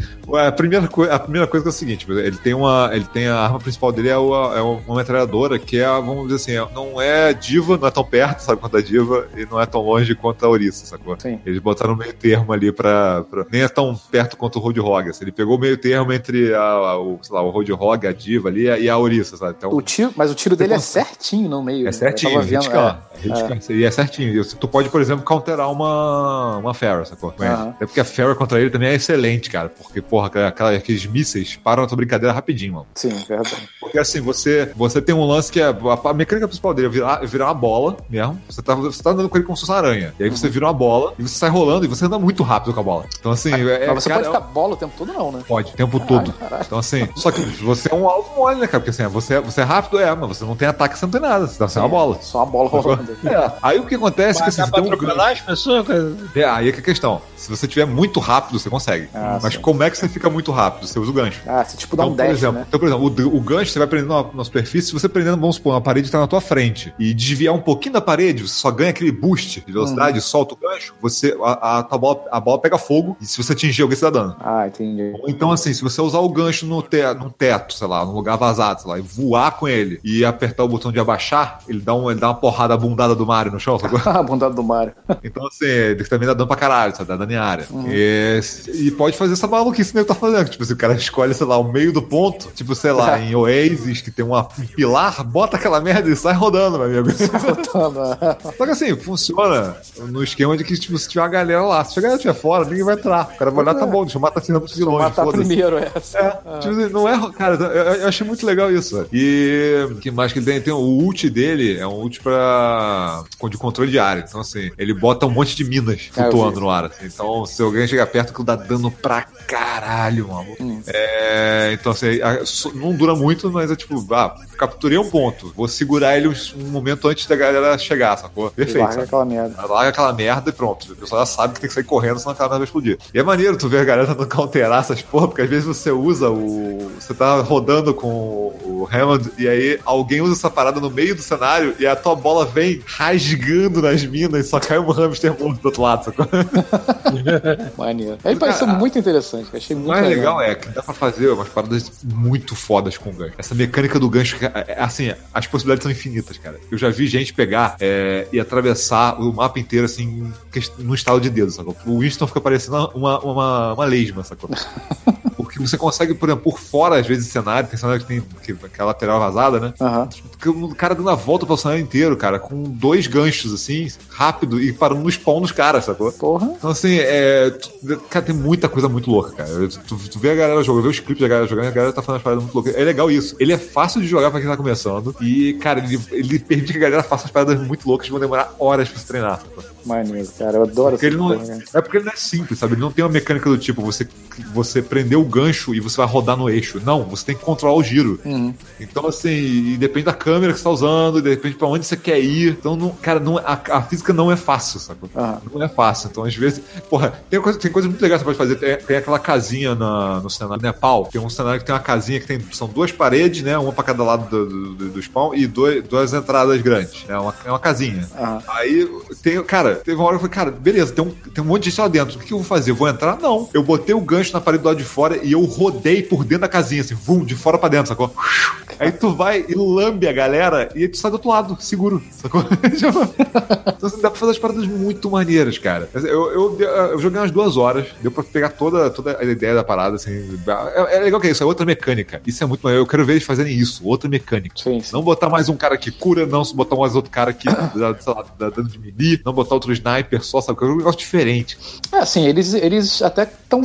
a primeira, a primeira coisa que é o seguinte: ele tem uma. Ele tem a arma principal dele é, o- é uma metralhadora que é, vamos dizer assim, é- não é diva, não é tão perto, sabe, quanto a diva, e não é tão longe quanto a Orisa, sacou?
Sim.
Eles botaram meio termo ali pra, pra- Nem é tão perto quanto o Roadhog. Assim, ele pegou o meio termo entre a, a- o, sei lá, o Roadhog, a diva ali e a- a Orisa, sabe? Então,
O tiro, mas o tiro dele é certinho no meio.
é
né?
certinho,
vendo,
Hitcan.
é.
Hitcan, E é certinho. Tu pode, por exemplo, counterar uma, uma Farrah, sacou?
Aham.
Até porque a Farrah contra ele também é excelente, cara. Porque, porra, aquela- aqueles mísseis param a tua brincadeira rapidinho, mano.
Sim, verdade.
Porque assim, você, você tem um lance que é. A, a mecânica principal dele é virar, virar uma bola mesmo. Você tá, você tá andando com ele como se fosse uma aranha. E aí
Uhum.
você vira uma bola e você sai rolando e você anda muito rápido com a bola. Então, assim. é,
Mas você
cara,
pode ficar bola o tempo todo, não, né?
Pode, o tempo todo.
caralho.
Então, assim, só que você é um alvo mole, né, cara? Porque assim, você, é- você é rápido, é, mas você não tem ataque, você não tem nada. Você tá sem uma bola.
Só uma bola rolando.
É. Aí o que acontece é assim,
dá
você
pra
tem um
atropelar as pessoas?
é, aí é que é a questão. Se você tiver muito rápido, você consegue.
Ah,
Mas
sim.
como é que você fica muito rápido? Você usa o gancho.
Ah, você tipo dá
Então,
um
por
dash,
exemplo,
né?
então, por exemplo, o, o gancho você vai prendendo na, na superfície, se você prendendo, vamos supor, uma parede está na tua frente e desviar um pouquinho da parede, você só ganha aquele boost de velocidade,
Uhum.
solta o gancho, você, a, a, tua bola, a bola pega fogo e se você atingir alguém, você dá dano.
Ah, entendi.
Ou então, assim, se você usar o gancho no, te, no teto, sei lá, num lugar vazado, sei lá, e voar com ele e apertar o botão de abaixar, ele dá, um, ele dá uma porrada bundada do Mario no chão, sacou?
do Mario.
Então, assim, ele também dá dano pra caralho, sabe? Dá dano em área.
Uhum.
E, e pode fazer essa maluquice que ele tá fazendo. Tipo, se o cara escolhe, sei lá, o meio do ponto, tipo, sei lá, em Oasis, que tem uma, um pilar, bota aquela merda e sai rodando, meu amigo. Só que assim, funciona no esquema de que, tipo, se tiver uma galera lá, se a galera estiver fora, ninguém vai entrar. O cara vai olhar, tá bom, deixa eu matar rampo de longe.
Matar primeiro essa.
É, tipo assim, não é. Cara, eu, eu achei muito legal isso. velho. E o que mais que ele tem? Tem o ult dele, é um ult pra. de controle de área. Então, assim, ele bota um monte de minas flutuando no ar. assim. Então, se alguém chegar perto, aquilo dá dano pra caralho, mano.
Hum.
É, então, assim, a- não dura muito, mas é tipo, ah, capturei um ponto. Vou segurar ele um, momento antes da galera chegar, sacou? Perfeito.
Larga
sabe?
aquela merda.
Larga aquela merda e pronto. O pessoal já sabe que tem que sair correndo, senão aquela merda vai explodir. E é maneiro tu ver a galera tentando counterar essas porra, porque às vezes você usa o. Você tá rodando com o Hammond e aí alguém usa essa parada no meio do cenário e a tua bola vem rasgando nas minas e só cai um hamster do outro lado, sacou?
Maneiro. Aí pareceu
Cara,
muito interessante. Achei
O
muito
mais legal é que dá pra fazer umas paradas muito fodas com o gancho. Essa mecânica do gancho, é- é- assim, as possibilidades são infinitas, cara. Eu já vi gente pegar é, e atravessar o mapa inteiro, assim, no estalo de dedo, sacou? O Winston fica parecendo uma, uma, uma lesma, sacou? Porque você consegue, por exemplo, por fora, às vezes, do cenário, tem cenário que tem que, que é lateral vazada, né? Porque O cara dando a volta pelo cenário inteiro, cara, com dois ganchos, assim, rápido, e parando no spawn dos caras, sacou?
Porra.
Então, assim, é. tu- Cara, tem muita coisa muito louca, cara. Tu, tu vê a galera jogando, vê os clipes da galera jogando, a galera tá falando as paradas muito loucas. É legal isso. Ele é fácil de jogar pra quem tá começando. E, cara, ele, ele permite que a galera faça as paradas muito loucas que vão demorar horas pra se treinar. sacou?
Maneiro, cara. Eu adoro
Porque ele não,
porra, né?
é porque ele não é simples, sabe? Ele não tem uma mecânica do tipo você, você prender o gancho e você vai rodar no eixo. Não, você tem que controlar o giro.
Uhum.
Então, assim, e depende da câmera que você tá usando, depende pra onde você quer ir. Então, não, cara, não, a, a física não é fácil, sacou?
Aham.
Não é fácil. Então, às vezes, porra, tem coisa, tem coisa muito legal que você pode fazer. Tem, tem aquela casinha na- no cenário do Nepal. Tem um cenário que tem uma casinha que tem. São duas paredes, né? Uma pra cada lado do, do, do- do spawn e dois, duas entradas grandes. É uma, é uma casinha.
Aham.
Aí, tem, cara, teve uma hora que eu falei, cara, beleza, tem um, tem um monte de gente lá dentro. O que, que eu vou fazer? Eu vou entrar? Não. Eu botei o gancho na parede do lado de fora e eu rodei por dentro da casinha, assim, vum, de fora pra dentro, sacou? Aí tu vai e lambe a galera e aí tu sai do outro lado, seguro, sacou? então assim, dá pra fazer as paradas muito maneiras, cara. Eu, eu, eu joguei umas duas horas, deu pra pegar toda, toda a ideia da parada, assim. É, é legal que é isso, é outra mecânica. Isso é muito maneiro. Eu quero ver eles fazerem isso, outra mecânica.
Sim, sim.
Não botar mais um cara que cura, não botar mais outro cara que dá, sei lá, dá dano de melee, não botar outro sniper só, sabe? É um negócio diferente.
É, assim, eles, eles até estão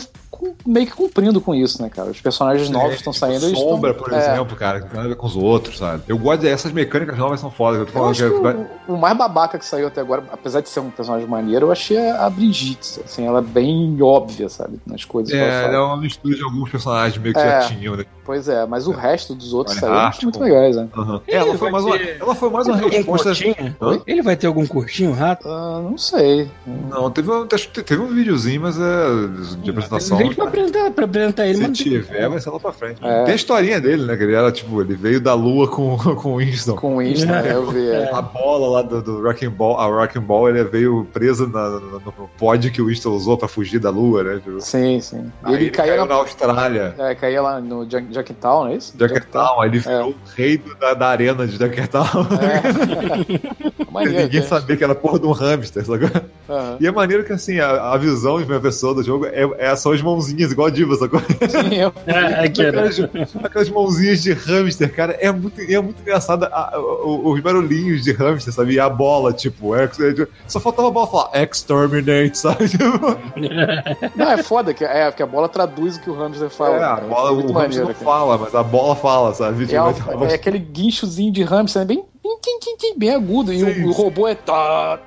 meio que cumprindo com isso, né, cara? Os personagens novos estão saindo eles
Sombra,
tão-
por
é,
exemplo, cara. nada a ver com os outros, sabe? Eu gosto dessas mecânicas novas são fodas. Eu tô
Eu
falando
acho
que
que o, mais babaca que saiu até agora, apesar de ser um personagem maneiro, eu achei a Brigitte, assim, ela é bem óbvia, sabe, nas coisas que ela
É,
faz.
ela é uma mistura de alguns personagens meio que
É.
já tinham, né?
Pois é, mas o resto dos outros
Olha,
saíram
Rascal.
muito legais, né?
Aham.
Ele
Ela, foi mais uma,
ter-
ela foi mais uma resposta.
Ele vai ter algum curtinho, rato?
Ah, não sei.
Não, teve, um- acho que teve um videozinho, mas é de apresentação.
Tem gente pra apresentar, pra apresentar ele,
Se
mas
tiver, vai ser lá pra frente.
É.
Tem a historinha dele, né? Que ele era tipo, ele veio da lua com, com o Winston.
Com isso, né? Eu vi. é.
A bola lá do, do Wrecking Ball, a Wrecking Ball, ele veio presa na- no, no pod que o Winston usou pra fugir da lua, né? Tipo,
Sim, sim.
Aí
ele caía,
caiu
na,
na Austrália.
é, caía lá no Jacktown, não é isso?
Jacktown, aí ele virou
É.
o rei da, da arena de Jacktown.
É. Maneiro,
Ninguém
né?
sabia que era porra de um hamster, sacou?
Aham.
E é maneiro que assim, a, a visão de primeira pessoa do jogo é, é só as mãozinhas, igual a Diva, sacou?
Sim, eu-
É, é que era.
Aquelas, aquelas mãozinhas de hamster, cara, é muito, é muito engraçado a- o- os barulhinhos de hamster, sabe? E a bola, tipo, ex- só faltava a bola falar exterminate, sabe? Tipo,
Não, é foda, que, é, porque a bola traduz o que o hamster fala.
é, a
cara.
bola,
É
o hamster
maneiro.
Fala, mas a bola fala, sabe?
É,
Tipo,
é aquele guinchozinho de hamster, né? bem, bem, agudo. E o, o robô é tá,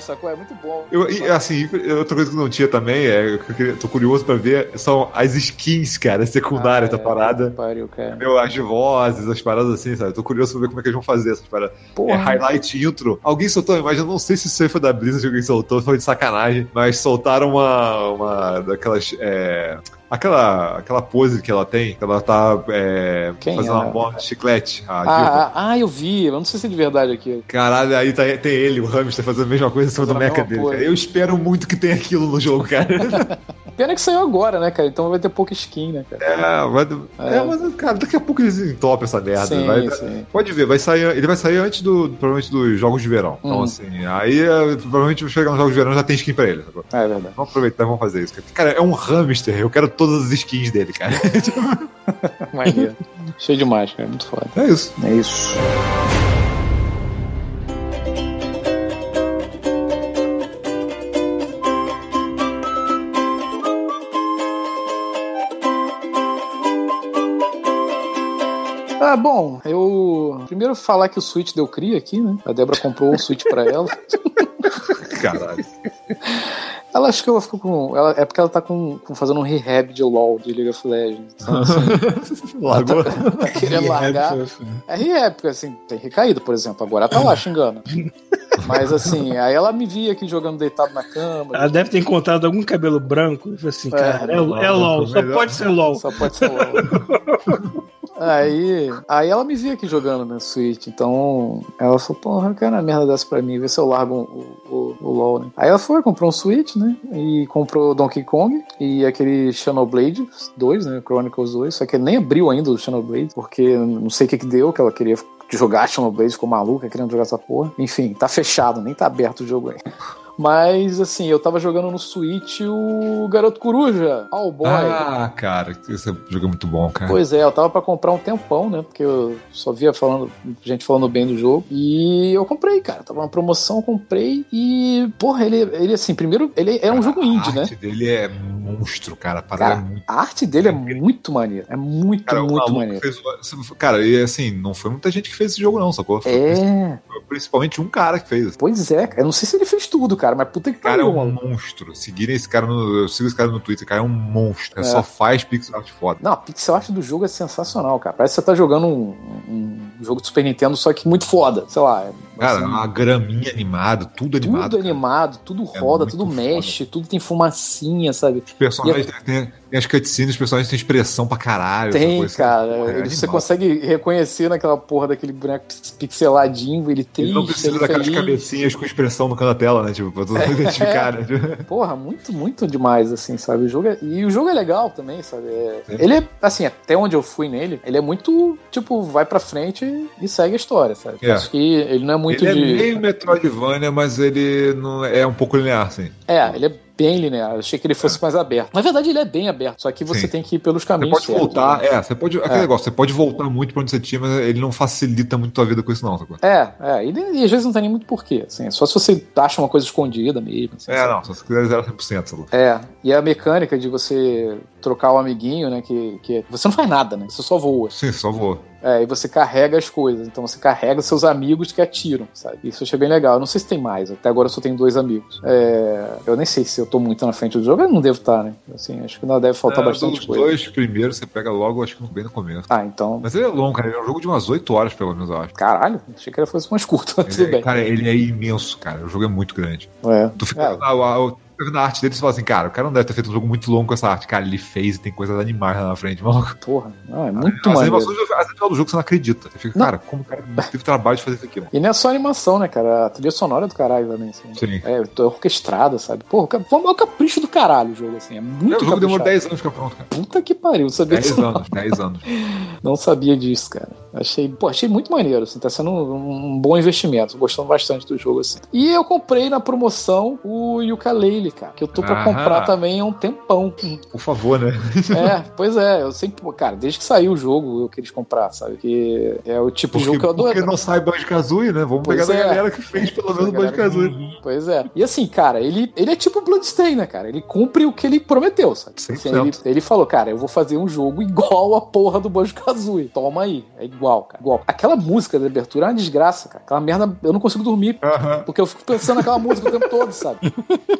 sacou? É muito bom.
Eu, e, assim, outra coisa que não tinha também, é, que eu tô curioso pra ver, são as skins, cara, secundárias
Ah,
da
é,
parada.
Pariu, cara.
Meu, as vozes, as paradas assim, sabe? Tô curioso pra ver como é que eles vão fazer essas paradas. É,
Porra.
highlight intro. Alguém soltou uma imagem, eu não sei se isso aí foi da Blizzard que alguém soltou, foi de sacanagem, mas soltaram uma, uma daquelas. É, aquela, aquela pose que ela tem, que ela tá é, fazendo
é?
uma bola de chiclete.
Ah, ah, ah, eu vi. Eu não sei se é de verdade aqui.
Caralho, aí tá, tem ele, o hamster, fazendo a mesma coisa em cima do mecha dele. Eu espero muito que tenha aquilo no jogo, cara.
Pena que saiu agora, né, cara? Então vai ter pouca skin, né, cara?
É, vai- é, mas, cara, daqui a pouco eles entopem essa merda.
sim,
vai-
sim.
Pode ver, vai sair, ele vai sair antes do, provavelmente dos jogos de verão. Então,
Hum.
assim, aí é, provavelmente chegar nos jogos de verão já tem skin pra ele.
É verdade.
Vamos aproveitar e vamos fazer isso. Cara, é um hamster, eu quero todas as skins dele, cara.
Maneiro. Cheio demais, cara. Muito foda.
É isso.
É isso. Ah, bom, eu. Primeiro falar que o Switch deu cria aqui, né? A Débora comprou um Switch pra ela.
Caralho.
Ela acho que ela ficou com. Ela, é porque ela tá com, com fazendo um rehab de LOL, de League of Legends. Então, assim,
Largou.
ela queria largar. É rehab, porque assim, tem recaído, por exemplo. Agora ela tá lá xingando. Mas assim, aí ela me via aqui jogando deitado na cama.
Ela deve ter encontrado algum cabelo branco e falou assim,
É,
cara, é, é LOL, só
melhor.
pode ser LOL.
Só pode ser LOL. Aí, aí ela me via aqui jogando no Switch, então ela falou, porra, eu quero uma merda dessa pra mim, vê se eu largo o, o, o LoL, né? Aí ela foi, comprou um Switch, né? E comprou Donkey Kong e aquele Xenoblade 2, né? Chronicles 2, só que nem abriu ainda o Xenoblade, porque não sei o que que deu, que ela queria jogar Xenoblade, ficou maluca, querendo jogar essa porra. Enfim, tá fechado, nem tá aberto o jogo aí. Mas, assim, eu tava jogando no Switch o Garoto Coruja, All Boy.
Ah, cara, esse jogo é muito bom, cara.
Pois é, eu tava pra comprar um tempão, né? Porque eu só via falando, gente falando bem do jogo. E eu comprei, cara. Tava uma promoção, comprei. E, porra, ele, ele assim, primeiro, ele é um jogo indie, né?
dele é monstro, cara. A parada
Cara,
é muito.
a arte dele é muito maneira. É muito,
Cara,
muito maneira.
fez Cara, e assim, não foi muita gente que fez esse jogo, não, sacou? Foi
É,
principalmente um cara que fez.
pois é. cara. Eu não sei se ele fez tudo, cara, mas puta que
O cara é um
mano.
monstro. Seguirem esse cara no. Eu sigo esse cara no Twitter, o cara é um monstro.
É.
Só faz pixel art foda.
Não, a pixel art do jogo é sensacional, cara. Parece que você tá jogando um, um jogo de Super Nintendo, só que muito foda. Sei lá. é,
Cara,
assim,
uma graminha animada, tudo animado.
tudo
cara.
animado, tudo
É
roda,
muito
tudo
foda.
mexe, tudo tem fumacinha, sabe?
Os personagens têm, têm as cutscenes, os personagens têm expressão pra caralho.
Tem,
coisa.
cara.
É
Ele- você consegue reconhecer naquela porra daquele boneco pixeladinho, ele
Ele não precisa daquelas
feliz.
cabecinhas com expressão no canto da tela, né? Tipo, pra todo mundo identificar, né? Tipo,
Porra, muito, muito demais, assim, sabe? O jogo é- E o jogo é legal também, sabe? É-. Ele é, assim, até onde eu fui nele, ele é muito, tipo, vai pra frente e segue a história, sabe?
É.
Acho que ele não é muito
ele
de.
é meio Metroidvania, mas ele não é um pouco linear, assim.
É, ele é bem linear. Eu achei que ele fosse mais aberto. Na verdade, ele é bem aberto, só que você
Sim.
tem que ir pelos
Você
caminhos
pode
certos,
voltar,
né?
é, você pode. Aquele
É.
negócio, você pode voltar muito pra onde você tinha, mas ele não facilita muito tua vida com isso, não, sacou?
É, é. E, e às vezes não tem nem muito porquê. Assim, só se você acha uma coisa escondida mesmo. assim,
É,
sabe?
não, se você quiser zerar 100%, sacou?
É, e a mecânica de você trocar o amiguinho, né? Que, que você não faz nada, né? Você só voa.
Sim, só vou.
É, e você carrega as coisas. Então você carrega seus amigos que atiram, sabe? Isso eu achei bem legal. Eu não sei se tem mais. Até agora eu só tenho dois amigos. É, eu nem sei se eu tô muito na frente do jogo. Eu não devo estar, né? Assim, acho que ainda deve faltar
É,
bastante
os
coisa.
dois primeiros você pega logo, acho que bem no começo.
Ah, então.
Mas ele é longo, cara. Ele é um jogo de umas 8 horas, pelo menos, eu acho.
Caralho, achei que ele fosse mais curto, mas tudo
Ele é,
bem.
cara, ele é imenso, cara. O jogo é muito grande.
É.
Tu fica
É,
a- a- na arte dele e fala assim, cara, o cara não deve ter feito um jogo muito longo com essa arte. Cara, ele fez e tem coisas animais lá na frente, maluco.
porra. Não, é muito
As
maneiro.
animações, as animações do jogo você não acredita. Você fica,
Não.
cara, como o cara teve trabalho de fazer isso aqui, mano.
E não é só animação, né, cara? A trilha sonora é do caralho também, assim.
Sim.
É, é orquestrada, sabe? Porra, ca- foi o maior capricho do caralho o jogo, assim. É muito
É, o jogo demorou
caprichado.
10 anos pra ficar pronto, cara.
Puta que pariu, não sabia
10
disso.
anos, 10 anos.
Não sabia disso, cara. Achei, pô, achei muito maneiro, assim, tá sendo um, um bom investimento. Tô gostando bastante do jogo, assim. E eu comprei na promoção o Yooka-Laylee, cara, que eu tô pra comprar também há um tempão.
Por favor, né?
é, pois é, eu sempre, cara, desde que saiu o jogo eu queria comprar, sabe? Que é o tipo de
Porque,
jogo que eu adoro.
porque não sai Banjo-Kazooie, né? Vamos
Pois
pegar da
é.
galera que fez pelo menos o
Galera-
Banjo-Kazooie.
Pois é. E assim, cara, ele, ele é tipo Bloodstain, né, cara? Ele cumpre o que ele prometeu, sabe? Assim,
100%.
ele, ele falou, cara, eu vou fazer um jogo igual a porra do Banjo-Kazooie. Toma aí. É igual, cara. Igual. Aquela música da abertura é uma desgraça, cara. Aquela merda, eu não consigo dormir.
Aham.
Porque eu fico pensando naquela música o tempo todo, sabe?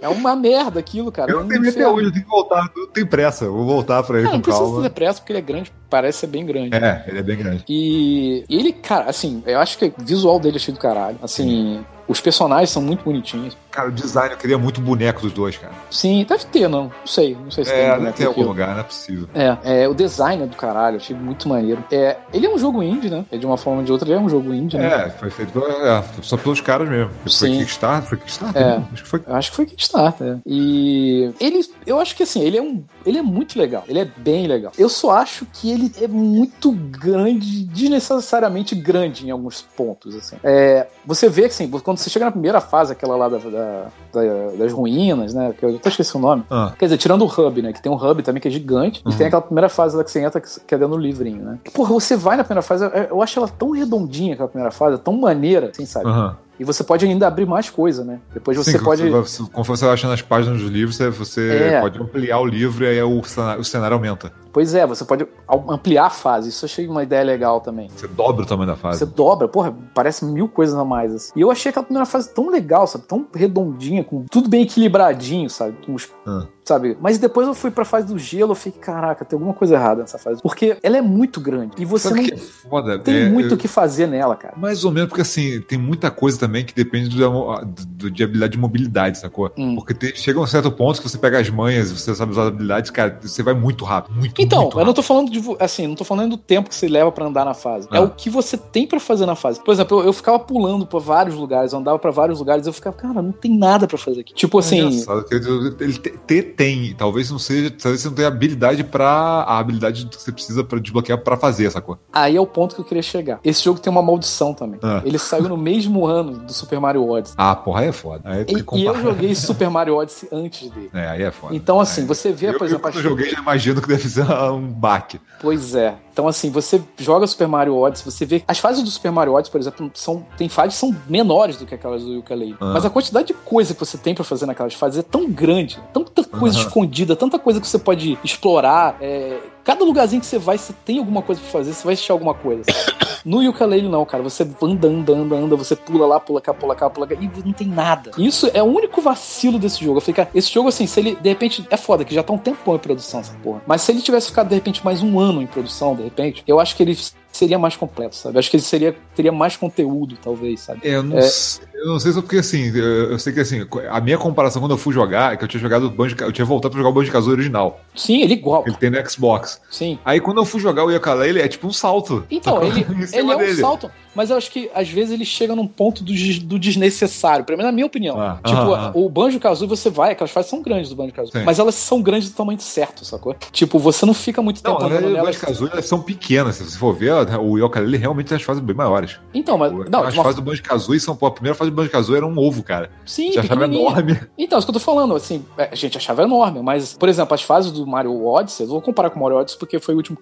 É uma merda aquilo, cara.
Eu não tenho até hoje, eu tenho que voltar. Não tem pressa, eu vou voltar pra ele
Não, não
com
precisa
calma.
ter pressa, porque ele é grande, parece ser bem grande.
É, ele é bem grande.
E ele, cara, assim, eu acho que o visual dele é cheio do caralho. Assim, os personagens são muito bonitinhos.
Cara, o design, eu queria muito boneco dos dois, cara.
Sim, deve ter, não. Não sei. Não sei se tem
É,
boneco
deve ter algum lugar, não é possível.
É, é, o design é do caralho, achei muito maneiro. É, ele é um jogo indie, né? É de uma forma ou de outra, ele é um jogo indie, né?
É, foi feito é, só pelos caras mesmo. Foi
Sim.
Kickstarter? Foi Kickstarter?
É.
né? Acho que foi.
Acho que foi Kickstarter. E ele, eu acho que assim, ele é um, ele é muito legal. Ele é bem legal. Eu só acho que ele é muito grande, desnecessariamente grande em alguns pontos, assim. É, você vê que assim, quando você chega na primeira fase, aquela lá da, da- da- das ruínas, né? Que eu até esqueci o nome.
Ah,
Quer dizer, tirando o hub, né? Que tem um hub também que é gigante.
Uhum.
E tem aquela primeira fase lá que você entra que é dentro do livrinho, né? Porra, você vai na primeira fase, eu- acho ela tão redondinha aquela primeira fase, tão maneira, assim, sabe?
aham.
E você pode ainda abrir mais coisa, né? Depois você
Sim,
pode.
Conforme você vai achando as páginas dos livros, você, você
É.
pode ampliar o livro e aí o cenário, o cenário aumenta.
Pois é, você pode ampliar a fase. Isso eu achei uma ideia legal também.
Você dobra o tamanho da
Você
fase.
dobra, porra, parece mil coisas a mais. Assim. E eu achei aquela primeira fase tão legal, sabe? Tão redondinha, com tudo bem equilibradinho, sabe? Com os
Ah.
sabe? Mas depois eu fui pra fase do gelo, eu fiquei, caraca, tem alguma coisa errada nessa fase. Porque ela é muito grande. E você
Sabe
não
que é foda?
tem
É,
muito o
eu-
que fazer nela, cara.
Mais ou menos, porque assim, tem muita coisa também que depende do, do- de habilidade de mobilidade, sacou?
Hum.
Porque tem- chega um certo ponto que você pega as manhas e você sabe usar as habilidades, cara, você vai muito rápido. Muito,
Então,
muito
eu não tô falando de assim, não tô falando do tempo que você leva pra andar na fase. É
Ah.
o que você tem pra fazer na fase. Por exemplo, eu, eu ficava pulando pra vários lugares, eu andava pra vários lugares, eu ficava, cara, não tem nada pra fazer aqui. Tipo
É
assim,
engraçado, que ele te- te- tem, talvez não seja, talvez você não tenha habilidade pra. a habilidade que você precisa pra desbloquear pra fazer, sacou?
aí é o ponto que eu queria chegar. Esse jogo tem uma maldição também.
Ah.
Ele saiu no mesmo ano do Super Mario Odyssey.
Ah, porra, aí é foda. Aí
E, e eu joguei Super Mario Odyssey antes dele.
É, aí é foda.
Então, assim,
Aí-
você vê,
eu,
por
eu,
exemplo,
quando eu joguei, já imagino que deve ser um baque.
Pois é. Então, assim, você joga Super Mario Odyssey, você vê. As fases do Super Mario Odyssey, por exemplo, são. Tem fases que são menores do que aquelas do Yooka-Laylee.
Ah.
Mas a quantidade de coisa que você tem pra fazer naquelas fases é tão grande, tanta coisa
Aham.
escondida, tanta coisa que você pode explorar. é, Cada lugarzinho que você vai, você tem alguma coisa pra fazer, você vai assistir alguma coisa. No Yooka-Laylee não, cara. Você anda, anda, anda, anda, você pula lá, pula cá, pula cá, pula cá, e não tem nada. Isso é o único vacilo desse jogo. Eu falei, cara, esse jogo, assim, se ele, de repente, é foda, que já tá um tempão em produção essa porra. Mas se ele tivesse ficado, de repente, mais um ano em produção, de repente, eu acho que ele seria mais completo, sabe? Eu acho que ele seria, teria mais conteúdo, talvez, sabe?
É, eu não,
É.
sei, eu não sei só porque assim, eu, sei que assim, a minha comparação quando eu fui jogar é que eu tinha jogado o Banjo, eu tinha voltado pra jogar o Banjo Kazooie original.
Sim, ele é igual.
Ele tem no Xbox.
Sim.
Aí quando eu fui jogar o Yooka-Laylee, é tipo um salto.
Então, ele, ele é um
dele.
salto, mas eu acho que às vezes ele chega num ponto do, do desnecessário, pelo menos na minha opinião.
Ah,
tipo,
aham, aham.
o Banjo Kazooie você vai, aquelas fases são grandes do Banjo Kazooie, mas elas são grandes do tamanho certo, sacou? Tipo, você não fica muito
Não,
tempo
na
andando nelas.
Banjo Kazooie elas são pequenas. Se você for ver, o Yooka-Laylee realmente tem as fases bem maiores.
Então, mas não,
as
de uma-
fases do Banjo Kazooie são, pô, a primeira fase de Banjo-Kazooie era um ovo, cara.
Sim,
Já achava
pequenininha.
enorme.
Então, isso que eu tô falando, assim, é, a gente achava enorme, mas, por exemplo, as fases do Mario Odyssey, eu vou comparar com o Mario Odyssey porque foi o último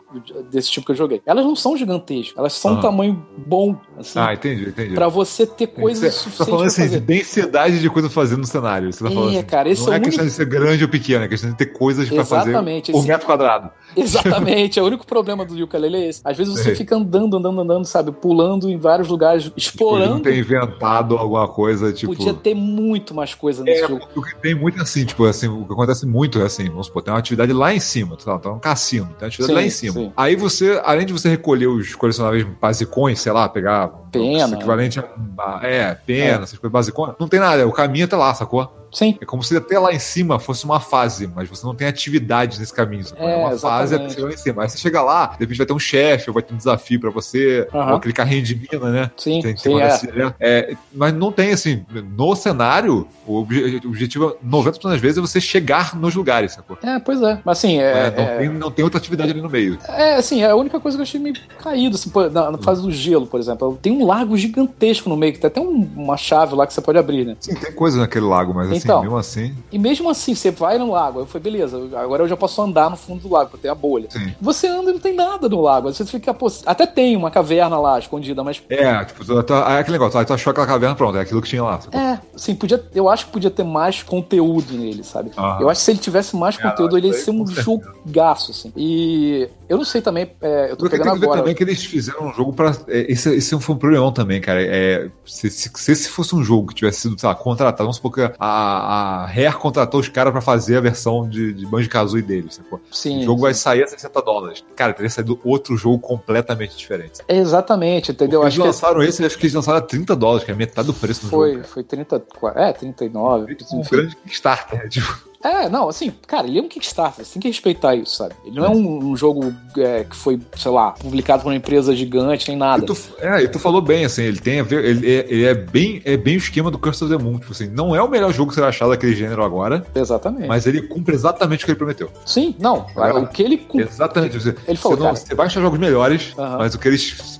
desse tipo que eu joguei. Elas não são gigantescas, elas são um
Aham.
tamanho bom, assim,
Ah, entendi, entendi.
pra você ter coisas
Você tá
suficientes
falando assim, de densidade de coisa pra fazer no cenário. Você tá
É,
falando assim,
cara, esse
não
é
é, questão
único-
de ser grande ou pequeno, é questão de ter coisas pra fazer
Exatamente,
por
esse-
metro quadrado.
Exatamente, é o único problema do ukulele é esse. Às vezes você
Sei.
fica andando, andando, andando, sabe, pulando em vários lugares,
Podia
explorando.
ter inventado alguma coisa, tipo.
Podia ter muito mais coisa nesse
É,
jogo.
o que tem muito assim, tipo, assim, o que acontece muito é assim, vamos supor, tem uma atividade lá em cima, tá, tá um cassino, tem uma atividade
Sim,
lá em cima.
sim.
Aí você, além de você recolher os colecionáveis basicões, sei lá, pegar
Pena.
o equivalente a, é, pena,
É.
essas coisas basicões, não tem nada, é o caminho até lá, sacou?
Sim.
É como se até lá em cima fosse uma fase, mas você não tem atividade nesse caminho. É,
É,
uma fase até
exatamente.
chegar lá em cima. Aí você chega lá, de repente vai ter um chefe, ou vai ter um desafio pra você,
Aham.
ou aquele carrinho de mina, né?
Sim,
Tem
sim, é.
direto. É, mas não tem assim, no cenário, o obje- o objetivo, 90% das vezes, é você chegar nos lugares, sacou?
É, pois é. Mas assim, é,
É, não,
é-
Tem, não tem outra atividade ali no meio.
É, assim, é a única coisa que eu achei meio caído, assim, na, na fase do gelo, por exemplo. Tem um lago gigantesco no meio, que tem até um- uma chave lá que você pode abrir, né?
Sim, tem coisa naquele lago, mas assim,
Então.
mesmo assim.
E mesmo assim, você vai no lago, eu falei, beleza, agora eu já posso andar no fundo do lago, porque tem a bolha.
Sim.
Você anda e não tem nada no lago. Você fica, pô, até tem uma caverna lá escondida, mas.
É, tipo, tu, tu, é aquele negócio, aí tu achou aquela caverna, pronto, é aquilo que tinha lá.
É, assim, podia, eu acho que podia ter mais conteúdo nele, sabe? Eu acho que se ele tivesse mais
É,
conteúdo,
não,
ele ia ser um
certeza.
jogaço, assim. E eu não sei também, é, eu tô
Porque tem
pegando
que ver
agora.
também que eles fizeram um jogo pra. é, Esse, esse foi um problemão também, cara. É, se, se, se esse fosse um jogo que tivesse sido, sei lá, contratado, vamos supor que a, a Rare contratou os caras pra fazer a versão de, de Banjo Kazooie deles, sacou?
Sim,
o jogo vai
sim.
sair a 60 dólares. Cara, teria saído outro jogo completamente diferente.
Exatamente, entendeu?
Eles
Acho que
lançaram esse, acho que eles lançaram a 30 dólares, que é metade do preço do
foi,
jogo.
foi 30, é, 39.
Feito com um
enfim.
grande Kickstarter, tipo.
É, não, assim, cara, ele é um Kickstarter, você tem que respeitar isso, sabe? Ele não é um, um jogo é, que foi, sei lá, publicado por uma empresa gigante, nem nada.
E tu, é, e tu falou bem, assim, ele tem a ver, ele é, ele é bem, é bem o esquema do Curse of the Moon, tipo assim, não é o melhor jogo que você vai achar daquele gênero agora,
Exatamente.
mas ele cumpre exatamente o que ele prometeu.
Sim, não,
É.
o que ele. cum-
Exatamente. Você,
Ele falou,
você, não- você vai achar jogos melhores, mas o que eles.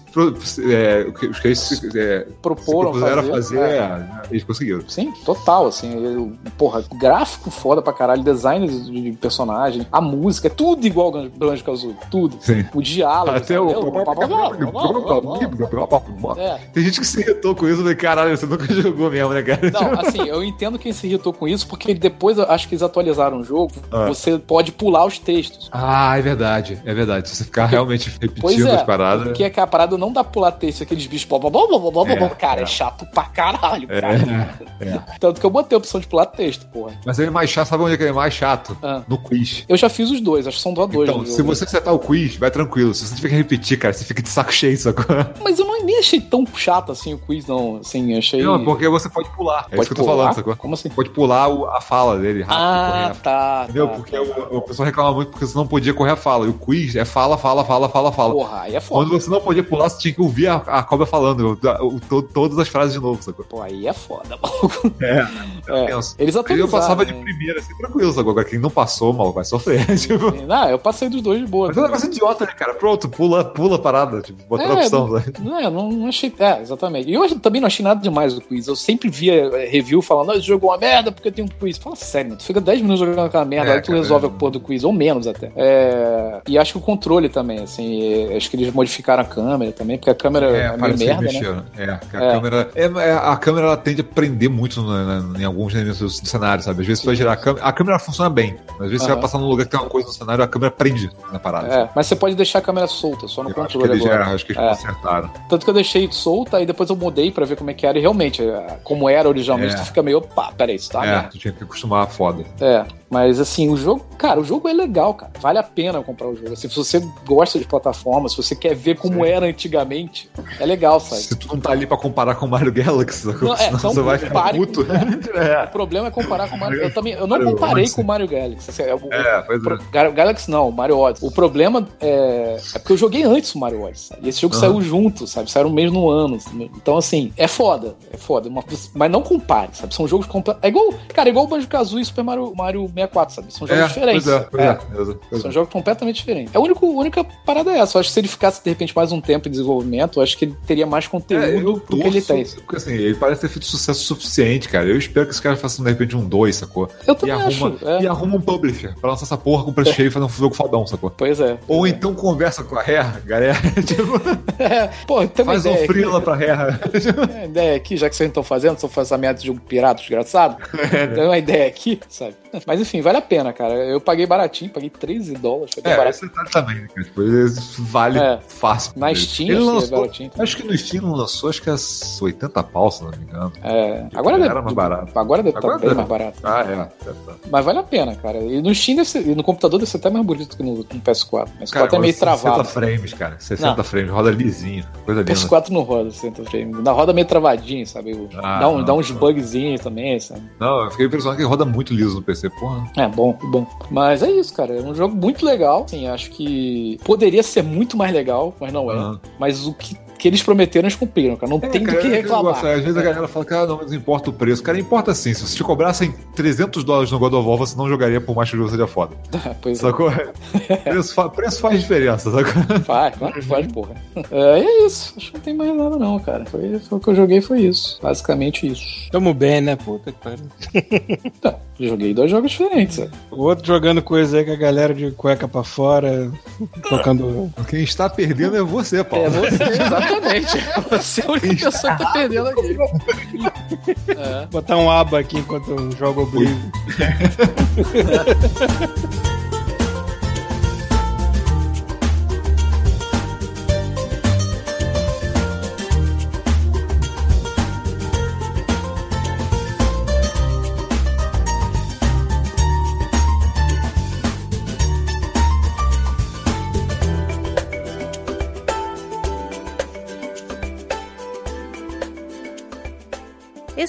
É, o que, os que eles é,
Proporam fazer,
fazer,
é.
é, eles conseguiram.
Sim, total, assim, eu- porra, gráfico foda pra caralho, design de de personagem, a música, é tudo igual ao Banjo Kazooie, tudo.
Sim.
O diálogo,
Até
sabe?
o.
É.
Tem gente que se irritou com isso, falei, caralho, você nunca jogou mesmo, né, cara?
Não, assim, eu entendo quem se irritou com isso, porque depois acho que eles atualizaram o jogo,
Ah.
você pode pular os textos.
Ah, é verdade, é verdade. Se você ficar realmente repetindo
é,
as paradas.
porque é que a parada não dá pra pular texto, aqueles bichos, blá, blá, blá, blá, blá,
É,
blá. cara, é.
é.
chato pra caralho,
É,
cara.
é.
Tanto que eu botei a opção de pular texto, porra.
Mas ele é mais chato, sabe onde é que ele é mais chato?
Ah.
No quiz.
Eu já fiz os dois, acho que são só dois.
Então, se você acertar o quiz, vai tranquilo. Se você tiver que repetir, cara, você fica de saco cheio, sacou?
Mas eu não nem achei tão chato assim o quiz, não. Assim, achei.
Não, porque você pode pular. É
Pode
isso que eu tô
pular?
falando, sacou?
Como assim?
Pode pular o- a fala dele rápido,
Ah,
correr.
tá.
Entendeu?
tá,
porque
tá.
o, o pessoal reclama muito porque você não podia correr a fala. E o quiz é fala, fala, fala, fala, fala.
Porra, aí é foda.
Quando você não podia pular, você tinha que ouvir a, a cobra falando o- o- to- todas as frases de novo, sacou?
Pô, aí é foda, maluco.
É,
É,
tenso.
Eles
Eu passava de
né?
primeira, assim, tranquilo, sacou? Agora quem não passou, mal, vai sofrer. tipo.
Não, eu passei dos dois de boa.
Mas é um negócio idiota, né, cara? Pronto, pula, pula a parada. Tipo, botar a
É,
opção,
não,
sabe?
não, eu não, não achei. É, exatamente. E eu também não achei nada demais do quiz. Eu sempre via é, review falando, ah, esse jogo é uma merda porque tem um quiz. Fala sério, mano, tu fica 10 minutos jogando aquela merda,
É,
aí tu
cara,
resolve
é.
a porra do quiz, ou menos até. É, E acho que o controle também, assim, é, acho que eles modificaram a câmera também, porque a câmera é, meio
parece que
merda, né?
É, que a
É.
câmera. é, é, a câmera ela tende a prender muito na- em alguns elementos do, cenário, sabe? Às vezes você vai girar a câmera. A câmera funciona bem. Às vezes você
Aham.
vai passar num lugar que tem uma coisa no cenário, a câmera prende na parada.
É, mas você pode deixar a câmera solta, só no
Eu acho que
controle
eles já,
agora.
acho que eles
É.
consertaram.
Tanto que eu deixei solta, aí depois eu mudei pra ver como é que era. E realmente, é, como era originalmente,
É.
tu fica meio, opa, peraí, isso tá
é,
merda.
tu tinha que acostumar foda.
É, mas assim, o jogo, cara, o jogo é legal, cara. Vale a pena comprar o jogo. Assim, se você gosta de plataforma, se você quer ver como era antigamente, é legal, sabe?
Se tu não tá ali pra comparar com o Mario Galaxy?
Não, é,
senão
então
você vai ficar puto.
O
é.
problema é comparar com o Mario. Eu também, eu não
Mario
comparei
Odyssey.
com o Mario Galaxy. Assim, é, o-
É, pois
Pro-
é.
Gal- Galaxy não, o Mario Odyssey. O problema é, é porque eu joguei antes o Mario Odyssey. sabe? E esse jogo
Aham.
saiu junto, sabe? Saiu mesmo no ano. sabe? Então, assim, é foda. É foda. Uma- mas não compare, sabe? São jogos completos. É igual, cara, é igual o Banjo Kazooie e Super Mario, Mario 64, sabe? São jogos
É,
diferentes.
pois é, pois
É.
é. pois é, pois
São
é.
jogos completamente diferentes. A única, única parada é essa. Eu acho que se ele ficasse, de repente, mais um tempo em desenvolvimento, eu acho que ele teria mais
É,
conteúdo do que ele tem.
torço, Porque assim, ele parece ter feito sucesso suficiente, cara. Eu espero que esse cara faça de repente um 2, sacou?
Eu
E
também
arruma,
acho. é.
e arruma um publisher pra lançar essa porra com preço cheio e fazer um jogo fodão, sacou?
Pois é.
Ou então conversa com a Rare, galera. Tipo,
É, pô, tem uma
faz um
ideia
freela
aqui.
pra Rare.
Uma ideia aqui, já que vocês estão fazendo, estão fazendo essa merda de jogo pirata, desgraçado. Tem uma ideia aqui, sabe? Mas enfim, vale a pena, cara. Eu paguei baratinho, paguei 13 dólares. Foi bem
É,
barato.
detalhe também, né? cara? Tipo, vale
É.
fácil.
Na. Steam,
ele
acho que é
lançou,
baratinho também.
Acho que no Steam não lançou, acho que é 80 pau, se não me engano.
É, agora
Era
deve,
mais barato.
Agora deve estar bem
deve.
mais barato.
Ah, é. Tá, tá.
Mas vale a pena, cara. E no Steam, ser- e no computador deve ser até mais bonito que no, no PS4. O PS4
Cara,
é meio
60
travado.
frames, cara. 60
Não.
frames, roda lisinho. Coisa linda.
PS4 não roda 60 frames. Na roda meio travadinho, sabe?
Ah,
dá, um,
não,
dá uns bugzinhos também, sabe?
Não, eu fiquei impressionado que roda muito liso no PC, porra.
É, bom, bom. Mas é isso, cara. É um jogo muito legal. Sim, acho que poderia ser muito mais legal, mas não é. Mas o que, que eles prometeram, eles cumpriram, cara. Não
É,
tem
cara,
do que
é
reclamar.
negócio, Às vezes a galera fala que ah, não, mas não importa o preço. Cara, importa sim. Se você te cobrassem 300 dólares no God of War, você não jogaria por mais que o jogo seja foda.
pois é.
Sacou? preço, fa- preço faz diferença, sacou?
Faz, claro que faz, porra. É, é isso. Acho que não tem mais nada, não, cara. Foi, foi o que eu joguei, foi isso. Basicamente isso.
Tamo bem, né? Puta que pariu.
Tá, joguei dois jogos diferentes, sabe?
O outro jogando coisa aí com a galera de cueca pra fora, tocando.
Quem está perdendo é você, Paulo.
É você, exatamente. Você é a única pessoa que tá perdendo aqui. É.
Botar um aba aqui enquanto eu jogo Oblivion.